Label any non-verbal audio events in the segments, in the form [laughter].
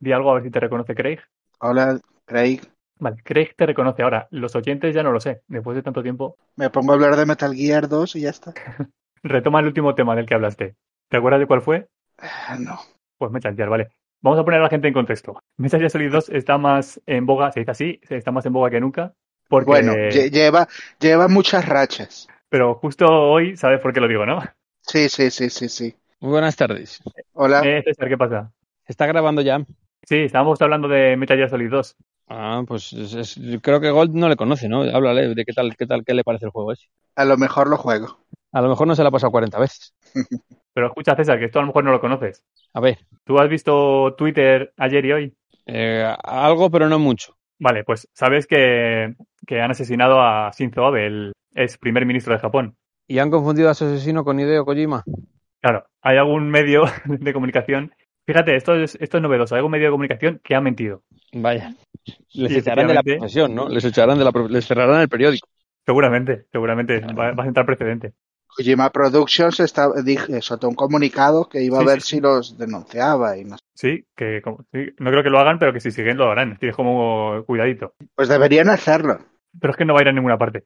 Di algo a ver si te reconoce Craig. Hola, Craig. Vale, Craig te reconoce ahora. Los oyentes ya no lo sé. Después de tanto tiempo. Me pongo a hablar de Metal Gear 2 y ya está. [laughs] Retoma el último tema del que hablaste. ¿Te acuerdas de cuál fue? Ah, no. Pues Metal Gear, vale. Vamos a poner a la gente en contexto. [laughs] Metal Gear Solid 2 está más en boga, se dice así, está más en boga que nunca. Porque... Bueno, lle- lleva, lleva muchas rachas. Pero justo hoy, ¿sabes por qué lo digo, no? Sí, sí, sí, sí, sí. Muy buenas tardes. Hola. Eh, César, ¿qué pasa? ¿Se está grabando ya? Sí, estábamos hablando de Metal Gear Solid 2. Ah, pues es- es- yo creo que Gold no le conoce, ¿no? Háblale de qué tal, qué tal, qué le parece el juego ese. A lo mejor lo juego. A lo mejor no se lo ha pasado 40 veces. [laughs] Pero escucha, César, que esto a lo mejor no lo conoces. A ver, ¿Tú has visto Twitter ayer y hoy? eh, algo, pero no mucho. Vale, pues sabes que, que han asesinado a Shinzo Abe, el ex primer ministro de Japón. ¿Y han confundido a su asesino con Hideo Kojima? Claro, hay algún medio [laughs] de comunicación. Fíjate, esto es, esto es novedoso. Hay algún medio de comunicación que ha mentido. Vaya. Les Y echarán de la profesión, ¿no? Les echarán de la les cerrarán el periódico. Seguramente, seguramente. Va, va a sentar precedente. Kojima Productions está, dije, soltó un comunicado que iba Sí, a ver sí, si los denunciaba y no sé. Sí, que como- sí, no creo que lo hagan, pero que si siguen lo harán. Tienes como cuidadito. Pues deberían hacerlo. Pero es que no va a ir a ninguna parte.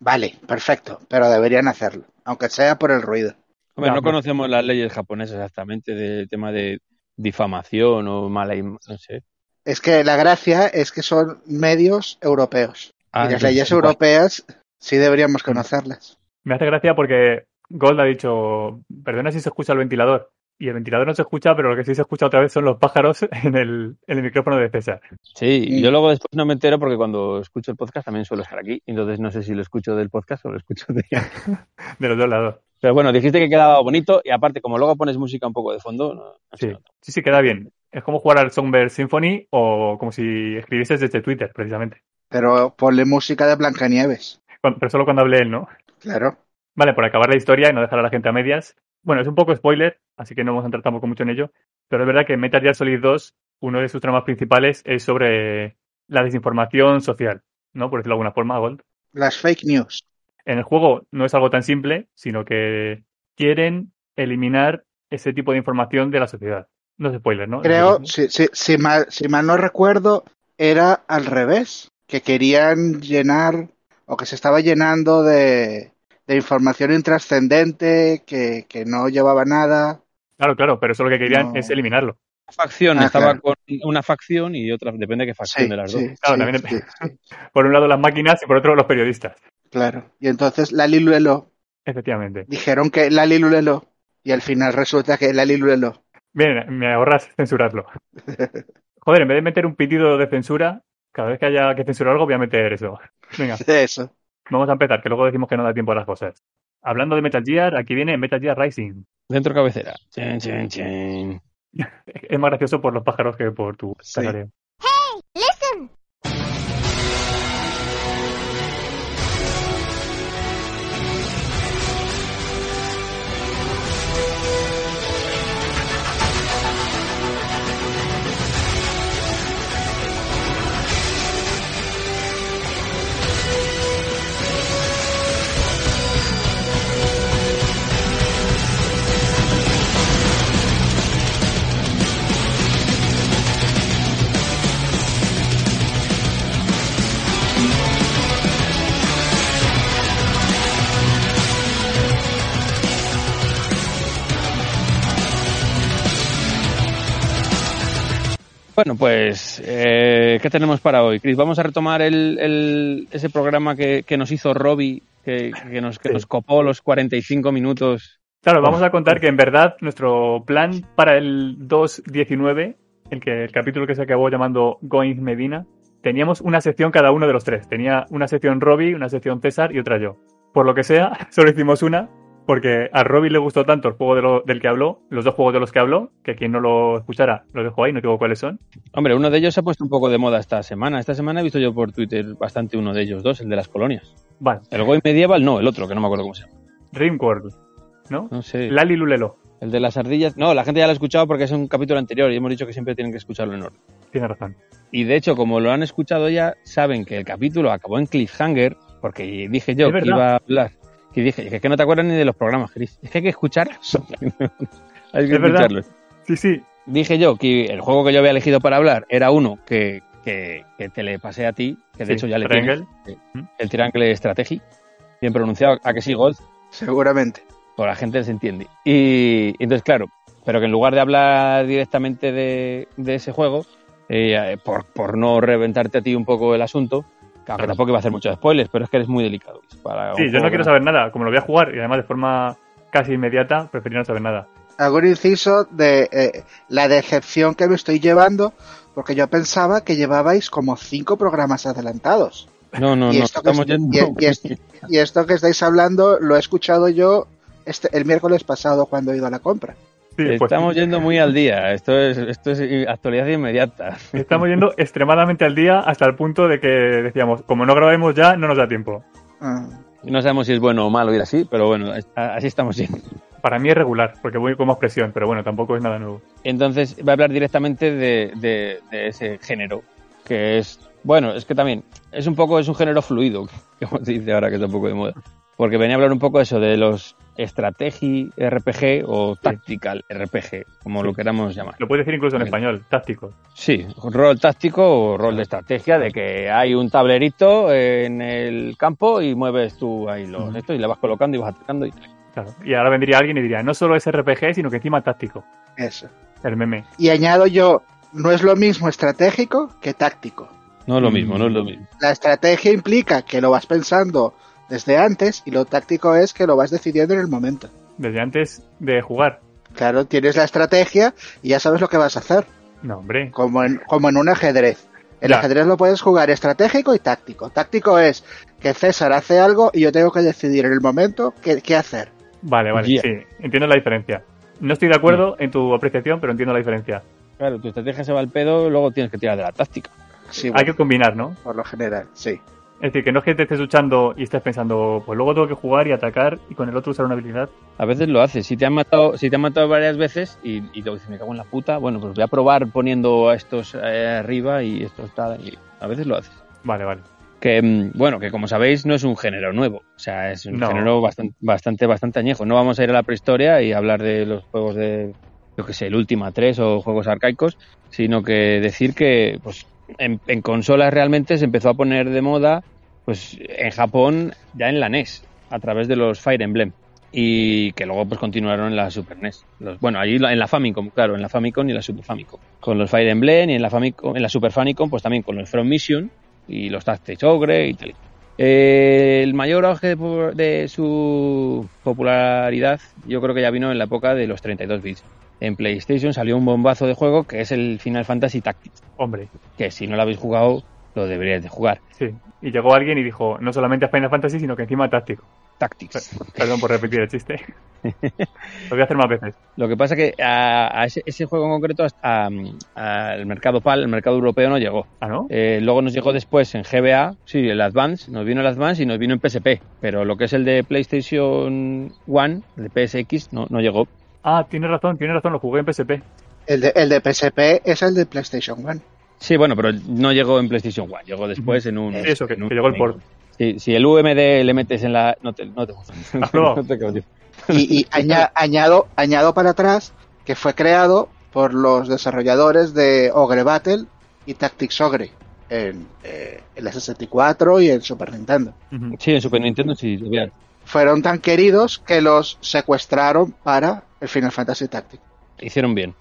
Vale, perfecto, pero deberían hacerlo, aunque sea por el ruido. Hombre, no conocemos las leyes japonesas exactamente del tema de difamación o mala no sé. Es que la gracia es que son medios europeos. Ah, y las entonces, leyes igual. europeas sí deberíamos conocerlas. Me hace gracia porque Gold ha dicho, perdona si se escucha el ventilador. Y el ventilador no se escucha, pero lo que sí se escucha otra vez son los pájaros [laughs] en el, en el micrófono de César. Sí, y Mm. yo luego después no me entero porque cuando escucho el podcast también suelo estar aquí. Entonces no sé si lo escucho del podcast o lo escucho de... [laughs] De los dos lados. Pero bueno, dijiste que quedaba bonito y aparte como luego pones música un poco de fondo, no, Sí, sí, sí, queda bien. Es como jugar al Songbird Symphony o como si escribieses desde Twitter, precisamente. Pero ponle música de Blancanieves. Pero solo cuando hable él, ¿no? Claro. Vale, por acabar la historia y no dejar a la gente a medias. Bueno, es un poco spoiler, así que no vamos a entrar tampoco mucho en ello. Pero es verdad que en Metal Gear Solid 2, uno de sus tramas principales es sobre la desinformación social, ¿no? Por decirlo de alguna forma, Gold. Las fake news. En el juego no es algo tan simple, sino que quieren eliminar ese tipo de información de la sociedad. No es spoiler, ¿no? Creo, si, si, si, mal, si mal no recuerdo, era al revés. Que querían llenar, o que se estaba llenando de, de información intrascendente, que, que no llevaba nada. Claro, claro, pero eso lo que querían No. es eliminarlo. Una facción Ah, estaba claro. con una facción y otra, depende de qué facción Sí, de las dos. sí, Claro, sí, también sí, sí, [laughs] Por un lado las máquinas y por otro los periodistas. Claro. Y entonces Lali Lulelo Efectivamente. dijeron que Lali Lulelo, y al final resulta que Lali Lulelo. Bien, me ahorras censurarlo. [laughs] Joder, en vez de meter un pitido de censura, cada vez que haya que censurar algo voy a meter eso. [laughs] Venga, Eso. vamos a empezar, que luego decimos que no da tiempo a las cosas. Hablando de Metal Gear, aquí viene Metal Gear Rising. Dentro cabecera. Chin, chin, chin. Es más gracioso por los pájaros que por tu Sí. Bueno, pues, eh, ¿qué tenemos para hoy, Chris? Vamos a retomar el, el- ese programa que, que nos hizo Robbie, que, que nos, que Sí. nos copó los 45 minutos. Claro, vamos a contar que en verdad nuestro plan para el 2.19, el, que, el capítulo que se acabó llamando Going Medina, teníamos una sección cada uno de los tres. Tenía una sección Robbie, una sección César y otra yo. Por lo que sea, [laughs] solo hicimos una porque a Robbie le gustó tanto el juego de lo- del que habló, los dos juegos de los que habló, que quien no lo escuchara lo dejo ahí, no digo cuáles son. Hombre, uno de ellos se ha puesto un poco de moda esta semana. Esta semana he visto yo por Twitter bastante uno de ellos dos, el de las colonias. Vale, El Goy Medieval, no, el otro, que no me acuerdo cómo se llama. Rimworld, ¿no? No sé. Lali Lulelo, El de las ardillas. No, la gente ya lo ha escuchado porque es un capítulo anterior y hemos dicho que siempre tienen que escucharlo en orden. tiene razón. Y de hecho, como lo han escuchado ya, saben que el capítulo acabó en cliffhanger, porque dije yo Es que verdad. iba a hablar. Y dije, es que no te acuerdas ni de los programas, Chris. Es que hay que escucharlos. [laughs] hay que Es verdad. escucharlos. Sí, sí, Dije yo que el juego que yo había elegido para hablar era uno que, que, que te le pasé a ti, que de Sí, hecho ya le Triangle. tienes. eh, El Triangle Strategy. Bien pronunciado. ¿A que sí, Gold? Seguramente. Pues la gente se entiende. Y, y entonces, claro, pero que en lugar de hablar directamente de, de ese juego, eh, por, por no reventarte a ti un poco el asunto, Claro. tampoco iba a hacer muchos spoilers, pero es que eres muy delicado. Para Sí, yo no quiero que- saber nada. Como lo voy a jugar y además de forma casi inmediata, preferiría no saber nada. Hago un inciso de eh, la decepción que me estoy llevando, porque yo pensaba que llevabais como cinco programas adelantados. No, no, y, no, esto que, estamos yendo... y- y es- y esto que estáis hablando lo he escuchado yo este, el miércoles pasado cuando he ido a la compra. Sí, pues Estamos yendo muy al día. Esto es, esto es actualidad inmediata. estamos yendo extremadamente al día hasta el punto de que decíamos, como no grabemos ya, no nos da tiempo. Ah, No sabemos si es bueno o malo ir así, pero bueno, es- así estamos yendo. Para mí es regular, porque voy con más presión, pero bueno, tampoco es nada nuevo. Entonces voy a hablar directamente de, de- de ese género, que es, bueno, es que también es un poco, es un género fluido, [laughs] como se dice ahora que está un poco de moda. Porque venía a hablar un poco de eso, de los estrategy RPG o tactical RPG, como lo queramos llamar. Lo puedes decir incluso en español, táctico. Sí, rol táctico o rol de estrategia, de que hay un tablerito en el campo y mueves tú ahí los Ujú. estos y le vas colocando y vas atacando. Y... Claro. Y ahora vendría alguien y diría, no solo es RPG, sino que encima táctico. eso. El meme. Y añado yo, no es lo mismo estratégico que táctico. No es lo Mm. mismo, no es lo mismo. La estrategia implica que lo vas pensando desde antes y lo táctico es que lo vas decidiendo en el momento. Desde antes de jugar. Claro, tienes la estrategia y ya sabes lo que vas a hacer, No, hombre. como en, como en un ajedrez. El Ya. ajedrez lo puedes jugar estratégico y táctico. Táctico es que César hace algo y yo tengo que decidir en el momento qué, qué hacer. Vale, vale, Yeah. sí. Entiendo la diferencia. No estoy de acuerdo en tu apreciación, pero entiendo la diferencia. Claro, tu estrategia se va al pedo, luego tienes que tirar de la táctica. Sí, Hay bueno, que combinar, ¿no? por lo general, sí. Es decir, que no es que te estés luchando y estés pensando, pues luego tengo que jugar y atacar y con el otro usar una habilidad. A veces lo haces. Si te han matado, si te han matado varias veces y, y te dices, me cago en la puta, bueno, pues voy a probar poniendo a estos eh, arriba y estos tal. Y a veces lo haces. Vale, vale. Que, mm, bueno, que como sabéis, no es un género nuevo. O sea, es un No. género bastante, bastante, bastante añejo. No vamos a ir a la prehistoria y hablar de los juegos de, yo que sé, el Ultima 3 o juegos arcaicos, sino que decir que, pues, en, en consolas realmente se empezó a poner de moda, pues, en Japón, ya en la NES, a través de los Fire Emblem. Y que luego pues continuaron en la Super NES. Los- bueno, allí en la Famicom, claro, en la Famicom y en la Super Famicom. Con los Fire Emblem y en la Famicom, en la Super Famicom, pues también con los From Mission y los Tactics Ogre y tal. Eh, el mayor auge de, de su popularidad yo creo que ya vino en la época de los 32 bits. En PlayStation salió un bombazo de juego que es el Final Fantasy Tactics, Hombre, que si no lo habéis jugado lo deberíais de jugar. sí. Y llegó alguien y dijo, no solamente a Final Fantasy, sino que encima táctico. Tactics. Perdón por repetir el chiste. [laughs] Lo voy a hacer más veces. Lo que pasa que a, a ese, ese juego en concreto hasta, al mercado PAL, el mercado europeo no llegó. Ah, ¿no? Eh, luego nos llegó después en GBA, sí, el Advance, nos vino el Advance y nos vino en PSP, pero lo que es el de PlayStation 1, el de PSX, no, no llegó. Ah, tienes razón, tienes razón, lo jugué en PSP. El de, el de PSP es el de PlayStation 1. Sí, bueno, pero no llegó en PlayStation 1, llegó después en un... Eso, que, en un- que llegó el port. Si, si el UMD le metes en la... No te, no te, ¿Has [laughs] probado? no te. Y, y aña- añado, añado para atrás que fue creado por los desarrolladores de Ogre Battle y Tactics Ogre en, eh, en la 64 y en Super Nintendo. Sí, en Super Nintendo sí, vi. Fueron tan queridos que los secuestraron para el Final Fantasy Tactics. hicieron bien.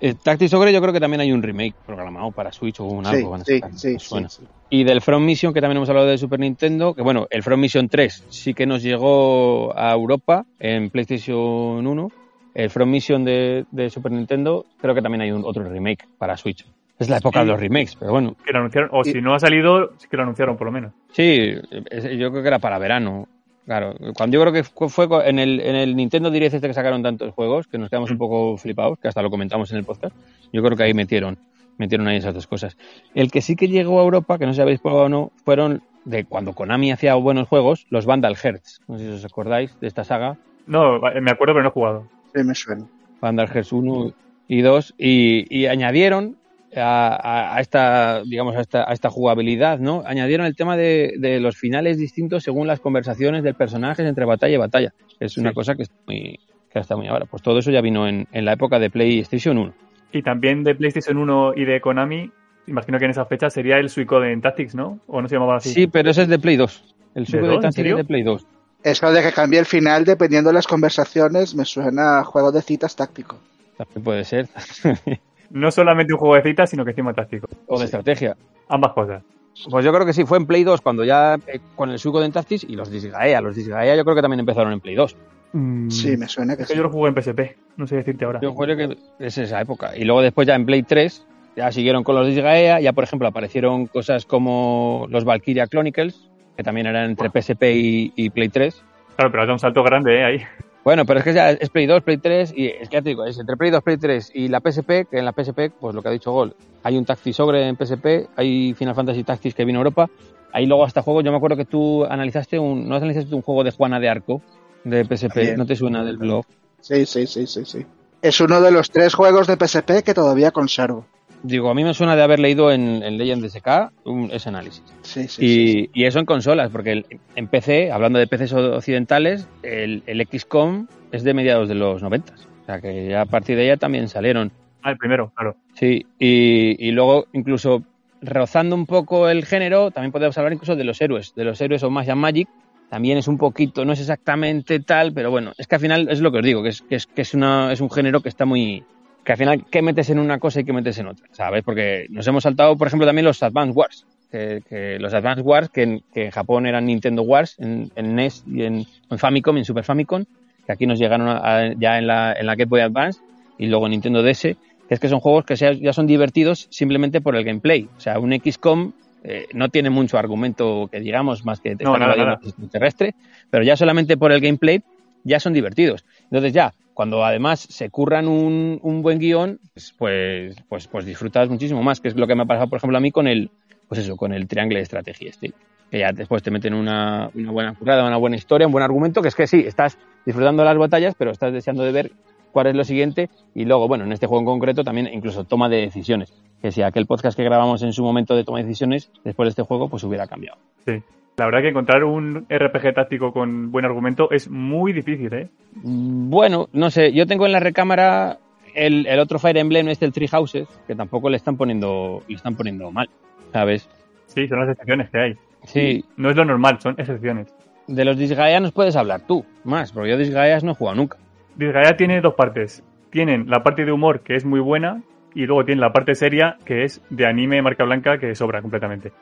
Mm. Eh, Tactics Ogre yo creo que también hay un remake programado para Switch o un Sí, algo. van a sí, sacar, sí, suena. Y del From Mission, que también hemos hablado de Super Nintendo, que bueno, el From Mission 3 sí que nos llegó a Europa en PlayStation 1. El From Mission de, de Super Nintendo, creo que también hay un otro remake para Switch. Es la época Sí. de los remakes, pero bueno, Que lo anunciaron, o Y- si no ha salido, sí que lo anunciaron por lo menos. sí, es- yo creo que era para verano. Claro, cuando yo creo que fue en el, en el Nintendo Direct este que sacaron tantos juegos, que nos quedamos un poco flipados, que hasta lo comentamos en el podcast, yo creo que ahí metieron, metieron ahí esas dos cosas. El que sí que llegó a Europa, que no sé si habéis probado o no, fueron de cuando Konami hacía buenos juegos, los Vandal Hearts. No sé si os acordáis de esta saga. No, me acuerdo, pero no he jugado. Sí, me suena. Vandal Hearts 1 y 2, y, y añadieron a, esta, digamos, a esta, a esta, jugabilidad, ¿no? Añadieron el tema de, de, los finales distintos según las conversaciones del personaje entre batalla y batalla. Es una cosa que está muy, que está muy ahora. Pues todo eso ya vino en, en la época de PlayStation 1. Y también de PlayStation 1 y de Konami, imagino que en esa fecha sería el Suicoden Tactics, ¿no? ¿O no se llamaba así? Sí, pero ese es de Play 2. El Suicoden Tactics es de Play 2. Eso de que cambie el final dependiendo de las conversaciones me suena a juego de citas táctico. También puede ser. [laughs] no solamente un juego de citas, sino que encima táctico. O de estrategia. Ambas cosas. Pues yo creo que sí, fue en Play 2 cuando ya eh, con el Suicoden Tactics y los Disgaea. Los Disgaea yo creo que también empezaron en Play 2. Mm, sí, me suena que es que yo lo jugué en PSP, no sé decirte ahora. Yo creo que es esa época. Y luego después ya en Play 3 ya siguieron con los Disgaea, ya por ejemplo aparecieron cosas como los Valkyria Chronicles, que también eran entre PSP y, y Play 3. Claro, pero hace un salto grande ¿eh? ahí. Bueno, pero es que ya es Play 2, Play 3 y es que ya te digo, es entre Play 2, Play 3 y la PSP, que en la PSP, pues lo que ha dicho Gol, hay un Tactics Ogre en PSP, hay Final Fantasy Tactics que vino a Europa, ahí luego hasta juego, yo me acuerdo que tú analizaste un, no analizaste un juego de Juana de Arco de PSP, Bien. ¿no te suena del blog? Sí, sí, sí, sí, sí. Es uno de los tres juegos de PSP que todavía conservo. Digo, a mí me suena de haber leído en, en Legend SK un, ese análisis. Sí, sí, y, sí, sí. y, eso en consolas, porque el, en PC, hablando de PCs occidentales, el, el, XCOM es de mediados de los 90. O sea que ya a partir de ella también salieron. Ah, el primero, claro. Sí, y, y luego incluso rozando un poco el género, también podemos hablar incluso de los héroes, de los héroes o Magic Magic, también es un poquito, no es exactamente tal, pero bueno, es que al final es lo que os digo, que es, que es, que es, una, es un género que está muy, que al final, ¿qué metes en una cosa y qué metes en otra? ¿Sabes? Porque nos hemos saltado, por ejemplo, también los Advance Wars. Que, que los Advance Wars, que en, que en, Japón eran Nintendo Wars, en, en NES y en, en, Famicom en Super Famicom, que aquí nos llegaron a, a, ya en la, en la Game Boy Advance y luego Nintendo DS, que es que son juegos que sea, ya son divertidos simplemente por el gameplay. O sea, un XCOM eh, no tiene mucho argumento que digamos, más que no, nada, nada. terrestre, pero ya solamente por el gameplay ya son divertidos. Entonces ya, cuando además se curran un, un buen guion, pues, pues, pues, pues, disfrutas muchísimo más, que es lo que me ha pasado, por ejemplo, a mí con el, pues eso, con el triángulo de estrategia, este, que ya después te meten una, una buena currada, una buena historia, un buen argumento, que es que sí, estás disfrutando las batallas, pero estás deseando de ver cuál es lo siguiente y luego, bueno, en este juego en concreto también incluso toma de decisiones, que si aquel podcast que grabamos en su momento de toma de decisiones, después de este juego, pues hubiera cambiado. Sí. La verdad que encontrar un RPG táctico con buen argumento es muy difícil, ¿eh? Bueno, no sé, yo tengo en la recámara el, el otro Fire Emblem, este el Tree Houses, que tampoco le están poniendo, le están poniendo mal, ¿sabes? Sí, son las excepciones que hay. Sí. No es lo normal, son excepciones. De los Disgaea nos puedes hablar tú, más, porque yo Disgaeas no he jugado nunca. Disgaea tiene dos partes. Tienen la parte de humor, que es muy buena, y luego tienen la parte seria, que es de anime marca blanca, que sobra completamente.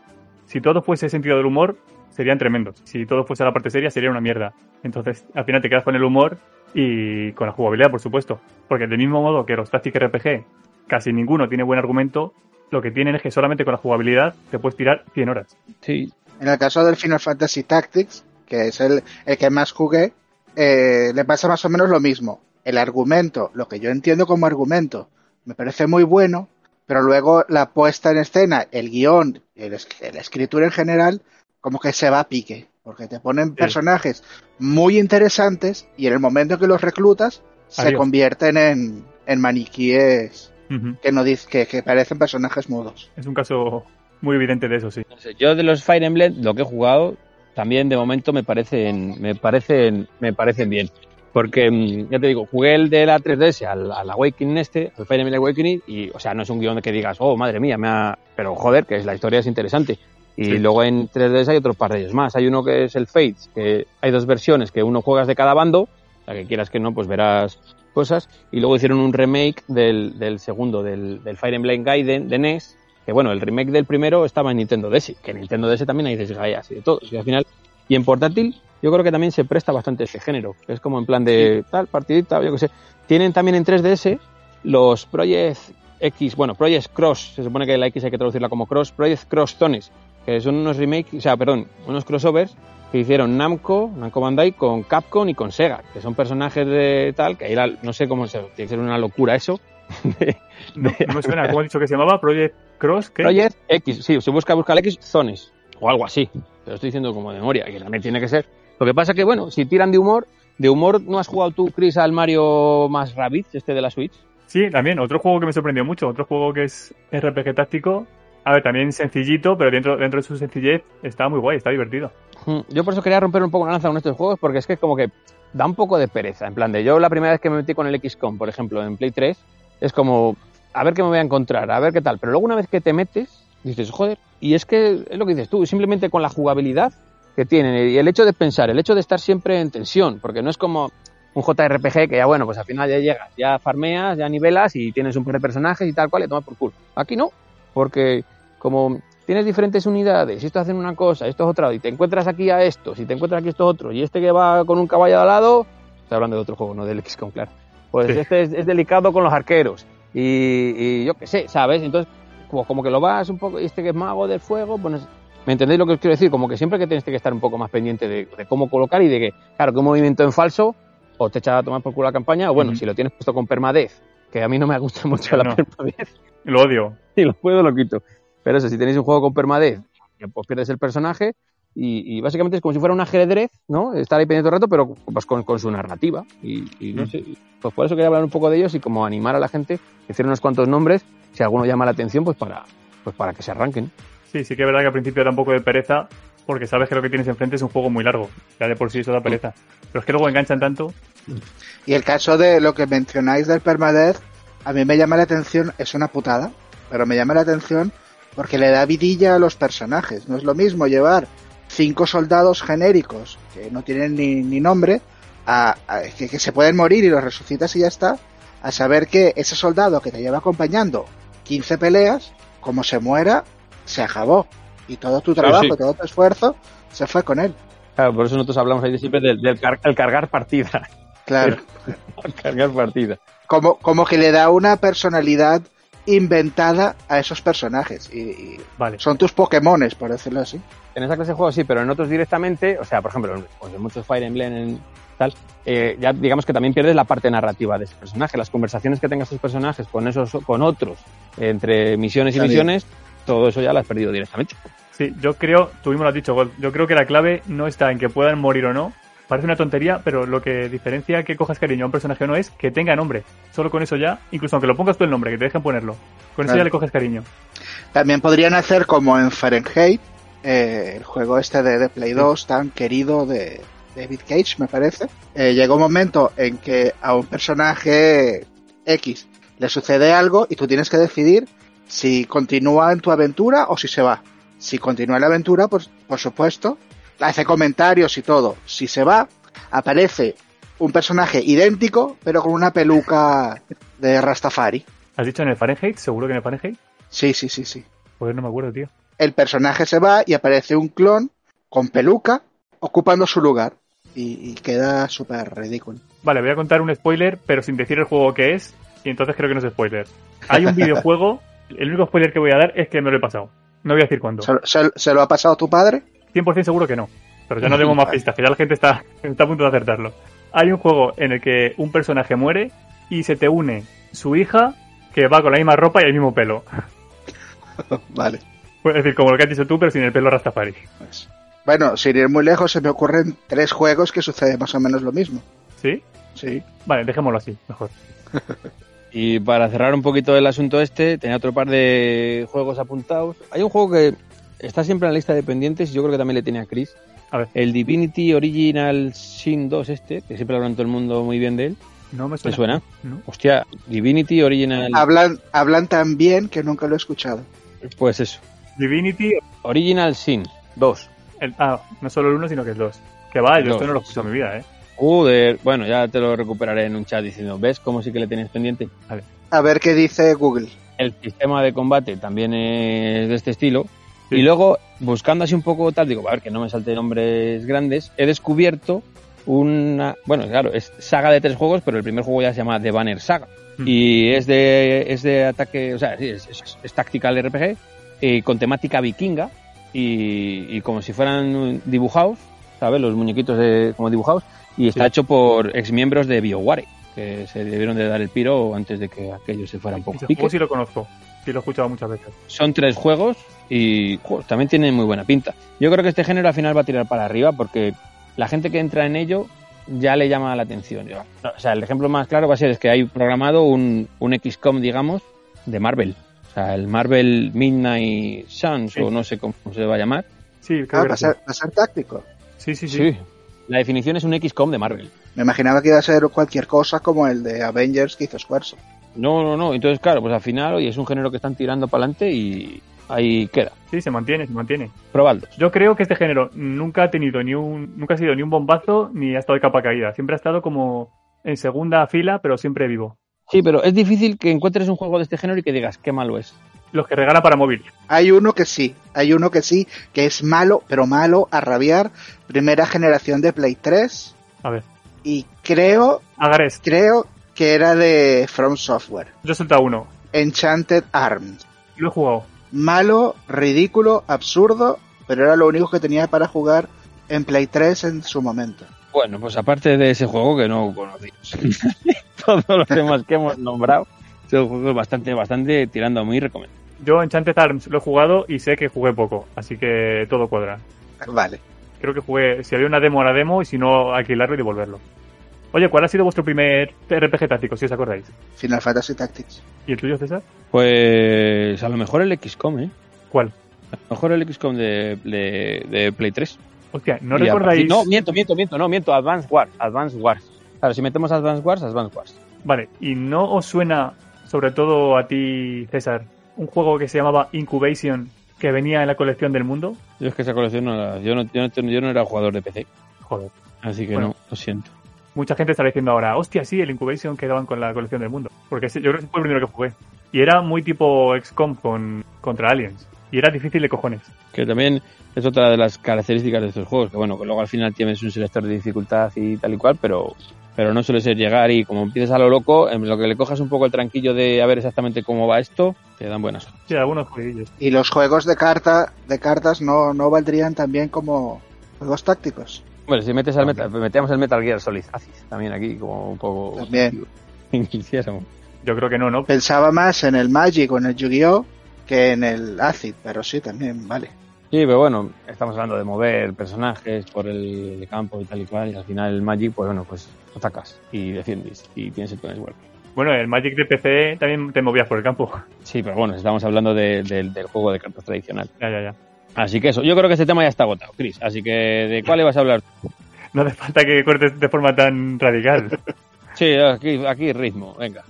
Si todo fuese sentido del humor, serían tremendos. Si todo fuese la parte seria, sería una mierda. Entonces, al final te quedas con el humor y con la jugabilidad, por supuesto. Porque del mismo modo que los Tactic RPG, casi ninguno tiene buen argumento, lo que tienen es que solamente con la jugabilidad te puedes tirar 100 horas. Sí. En el caso del Final Fantasy Tactics, que es el, el que más jugué, eh, le pasa más o menos lo mismo. El argumento, lo que yo entiendo como argumento, me parece muy bueno, pero luego la puesta en escena, el guion, el, la escritura en general, como que se va a pique, porque te ponen sí. personajes muy interesantes y en el momento que los reclutas Adiós. se convierten en, en maniquíes uh -huh. que, no que, que, parecen personajes mudos. Es un caso muy evidente de eso, sí. Yo de los Fire Emblem, lo que he jugado, también de momento me parecen, me parecen, me parecen bien. Porque, mm, ya te digo, jugué el de la 3DS al, al Awakening este, al Fire Emblem Awakening, y, o sea, no es un guion que digas, oh, madre mía, me ha... Pero, joder, que es, la historia es interesante. Y sí. luego en 3DS hay otros par de ellos más. Hay uno que es el Fates, que hay dos versiones, que uno juegas de cada bando, sea, que quieras que no, pues verás cosas. Y luego hicieron un remake del, del segundo, del, del Fire Emblem Gaiden de NES, que bueno, el remake del primero estaba en Nintendo DS, que en Nintendo DS también hay desgayas y de todo. Y al final, y en portátil, yo creo que también se presta bastante ese género. Es como en plan de tal, partidita, yo qué sé. Tienen también en 3DS los Project X, bueno, Project Cross, se supone que la X hay que traducirla como Cross, Project Cross Zones, que son unos remakes, o sea, perdón, unos crossovers que hicieron Namco, Namco Bandai, con Capcom y con Sega, que son personajes de tal, que ahí la- no sé cómo se, tiene que ser una locura eso. [laughs] No, no me suena. ¿Cómo has dicho que se llamaba? Project Cross. ¿qué? Project X, sí, se busca buscar X Zones, o algo así, pero estoy diciendo como de memoria, que también tiene que ser. Lo que pasa que, bueno, si tiran de humor, de humor, ¿no has jugado tú, Chris, al Mario más Rabbids, este de la Switch? Sí, también. Otro juego que me sorprendió mucho. Otro juego que es RPG táctico. A ver, también sencillito, pero dentro, dentro de su sencillez está muy guay, está divertido. Mm, Yo por eso quería romper un poco la lanza con estos juegos, porque es que como que da un poco de pereza. En plan de yo la primera vez que me metí con el XCOM, por ejemplo, en Play 3, es como a ver qué me voy a encontrar, a ver qué tal. Pero luego una vez que te metes, dices, joder, y es que es lo que dices tú, simplemente con la jugabilidad que tienen y el hecho de pensar, el hecho de estar siempre en tensión, porque no es como un JRPG que ya bueno, pues al final ya llegas, ya farmeas, ya nivelas y tienes un par de personajes y tal cual y tomas por culo. Aquí no, porque como tienes diferentes unidades, y estos hacen una cosa, esto es otra, y te encuentras aquí a estos, y te encuentras aquí a estos otros, y este que va con un caballo al lado, estoy hablando de otro juego, no del XCOM, claro. Pues Sí. este es, es delicado con los arqueros, y, y yo qué sé, ¿sabes? Entonces, como, como que lo vas un poco, y este que es mago del fuego, pues. ¿Me entendéis lo que os quiero decir? Como que siempre que tienes que estar un poco más pendiente de, de cómo colocar y de que, claro, que un movimiento en falso o te echa a tomar por culo la campaña, o bueno, si lo tienes puesto con permadez, que a mí no me gusta [laughs] mucho la no. permadez, Lo odio. [laughs] si lo puedo lo quito. Pero eso, si tenéis un juego con permadez, pues pierdes el personaje y, y básicamente es como si fuera un ajedrez, ¿no? Estar ahí pendiente todo el rato, pero pues con, con su narrativa. Y, y no sé, pues por eso quería hablar un poco de ellos y como animar a la gente, decir unos cuantos nombres, si alguno llama la atención, pues para, pues para que se arranquen. Sí, sí que es verdad que al principio da un poco de pereza, porque sabes que lo que tienes enfrente es un juego muy largo. Ya de por sí eso da pereza. Pero es que luego enganchan tanto. Y el caso de lo que mencionáis del permadeath, a mí me llama la atención, es una putada, pero me llama la atención porque le da vidilla a los personajes. No es lo mismo llevar cinco soldados genéricos que no tienen ni, ni nombre, a, a- que, que se pueden morir y los resucitas y ya está, a saber que ese soldado que te lleva acompañando 15 peleas, como se muera, se acabó. Y todo tu trabajo, sí. todo tu esfuerzo se fue con él. Claro, por eso nosotros hablamos ahí siempre del, del car- el cargar partida. Claro. [laughs] cargar partida. como, como que le da una personalidad inventada a esos personajes. Y, y Vale. son tus Pokémones, por decirlo así. En esa clase de juegos sí, pero en otros directamente, o sea, por ejemplo, pues en muchos Fire Emblem en tal, eh, ya digamos que también pierdes la parte narrativa de ese personaje, las conversaciones que tengan esos personajes con esos, con otros, entre misiones y misiones, todo eso ya lo has perdido directamente. Sí, yo creo, tú mismo lo has dicho, Gold, yo creo que la clave no está en que puedan morir o no. Parece una tontería, pero lo que diferencia que cojas cariño a un personaje o no es que tenga nombre. Solo con eso ya, incluso aunque lo pongas tú el nombre, que te dejen ponerlo. Con eso Claro. ya le coges cariño. También podrían hacer como en Fahrenheit, eh, el juego este de, de Play 2 tan querido de David Cage, me parece. Eh, llega un momento en que a un personaje X le sucede algo y tú tienes que decidir si continúa en tu aventura o si se va. Si continúa en la aventura, pues por supuesto, hace comentarios y todo. Si se va, aparece un personaje idéntico, pero con una peluca de Rastafari. ¿Has dicho en el Fahrenheit? ¿Seguro que en el Fahrenheit? Sí, sí, sí, sí. Pues no me acuerdo, tío. el personaje se va y aparece un clon con peluca ocupando su lugar. Y, y queda súper ridículo. Vale, voy a contar un spoiler, pero sin decir el juego que es, y entonces creo que no es spoiler. Hay un [laughs] videojuego, el único spoiler que voy a dar es que me lo he pasado. No voy a decir cuándo. ¿Se, se- se lo ha pasado tu padre? 100% seguro que no. Pero ya no demos más pistas, que ya la gente está, está a punto de acertarlo. Hay un juego en el que un personaje muere y se te une su hija que va con la misma ropa y el mismo pelo. [laughs] vale. Es decir, como lo que has dicho tú, pero sin el pelo Rastafari. pues. Bueno, sin ir muy lejos, se me ocurren tres juegos que sucede más o menos lo mismo. ¿Sí? Sí. Vale, dejémoslo así, mejor. [laughs] Y para cerrar un poquito el asunto este, tenía otro par de juegos apuntados. Hay un juego que está siempre en la lista de pendientes y yo creo que también le tenía a Chris. A ver. El Divinity Original Sin 2 este, que siempre hablan todo el mundo muy bien de él. No me ¿Te suena. suena? ¿No? Hostia, Divinity Original... Hablan, hablan tan bien que nunca lo he escuchado. Pues eso. Divinity. Original Sin 2. el- ah, no solo el uno, sino que el dos. Que va, yo esto no lo he escuchado en mi vida, ¿eh? Joder, bueno, ya te lo recuperaré en un chat diciendo, ¿ves cómo sí que le tienes pendiente? A ver qué dice Google. El sistema de combate también es de este estilo. Sí. Y luego, buscando así un poco tal, digo, a ver, que no me salte nombres grandes, he descubierto una... Bueno, claro, es saga de tres juegos, pero el primer juego ya se llama The Banner Saga. Mm. Y es de, es de ataque, o sea, sí, es, es, es tactical RPG, eh, con temática vikinga, y, y como si fueran dibujados, ¿sabes? Los muñequitos de, como dibujados. Y está Sí. hecho por exmiembros de BioWare, que se debieron de dar el piro antes de que aquello se fuera un poco. Pique. juego sí lo conozco. Sí lo he escuchado muchas veces. Son tres juegos y también tienen muy buena pinta. Yo creo que este género al final va a tirar para arriba porque la gente que entra en ello ya le llama la atención. Yo- O sea, el ejemplo más claro va a ser es que hay programado un, un XCOM, digamos, de Marvel. O sea, el Marvel Midnight Suns, Sí. o no sé cómo se va a llamar. Sí, creo Ah, va a ser, va a ser táctico. Sí, sí, sí. Sí. La definición es un XCOM de Marvel. Me imaginaba que iba a ser cualquier cosa como el de Avengers que hizo Squaresoft. No, no, no. Entonces, claro, pues al final, oye, es un género que están tirando para adelante y ahí queda. Sí, se mantiene, se mantiene. Probadlo. Yo creo que este género nunca ha tenido ni un, nunca ha sido ni un bombazo ni ha estado de capa caída. Siempre ha estado como en segunda fila, pero siempre vivo. Sí, pero es difícil que encuentres un juego de este género y que digas qué malo es. Los que regala para móvil. Hay uno que sí, hay uno que sí, que es malo, pero malo a rabiar. Primera generación de Play 3. A ver. Y creo, Agarest. creo que era de From Software. Yo he soltado uno. Enchanted Arms. Lo he jugado. Malo, ridículo, absurdo, pero era lo único que tenía para jugar en Play 3 en su momento. Bueno, pues aparte de ese juego que no conocimos, [laughs] todos los temas que hemos nombrado, son juegos bastante, bastante tirando a muy recomendables. Yo Enchanted Arms lo he jugado y sé que jugué poco, así que todo cuadra. Vale. Creo que jugué, si había una demo, la demo, y si no, alquilarlo y devolverlo. Oye, ¿cuál ha sido vuestro primer RPG táctico, si os acordáis? Final Fantasy Tactics. ¿Y el tuyo, César? Pues a lo mejor el XCOM, ¿eh? ¿Cuál? A lo mejor el XCOM de, de, de Play 3. Hostia, ¿no Y a recordáis? No, miento, miento, miento, no, miento, Advance Wars, Advance Wars. Claro, si metemos Advance Wars, Advance Wars. Vale, ¿y no os suena, sobre todo a ti, César, un juego que se llamaba Incubation que venía en la colección del mundo? Yo es que esa colección no la... Yo no, yo no, yo no era jugador de PC, Joder. así que Bueno. no, lo siento. Mucha gente estará diciendo ahora, hostia, sí, el Incubation que daban con la colección del mundo. Porque yo creo que fue el primero que jugué. Y era muy tipo XCOM con, contra aliens. Y era difícil de cojones. Que también es otra de las características de estos juegos, que bueno, que luego al final tienes un selector de dificultad y tal y cual, pero, pero no suele ser llegar y como empiezas a lo loco, en lo que le cojas un poco el tranquillo de a ver exactamente cómo va esto, te dan buenas. Sí, algunos jueguillos. Y los juegos de carta de cartas no, no valdrían también como juegos tácticos. Bueno, si metes al metal, metemos el Metal Gear Solid también aquí, como un poco... También. [laughs] Yo creo que no, ¿no? Pensaba más en el Magic o en el Yu-Gi-Oh que en el Acid, pero sí, también vale. Sí, pero bueno, estamos hablando de mover personajes por el campo y tal y cual, y al final el Magic, pues bueno, pues atacas y defiendes y tienes el plan igual. Bueno, el Magic de PC también te movías por el campo. Sí, pero bueno, estamos hablando de- del- del juego de cartas tradicional. Ya, ya, ya. Así que eso, yo creo que este tema ya está agotado, Chris. Así que, ¿de cuál ibas a hablar? No hace falta que cortes de forma tan radical. [laughs] Sí, aquí, aquí ritmo, venga.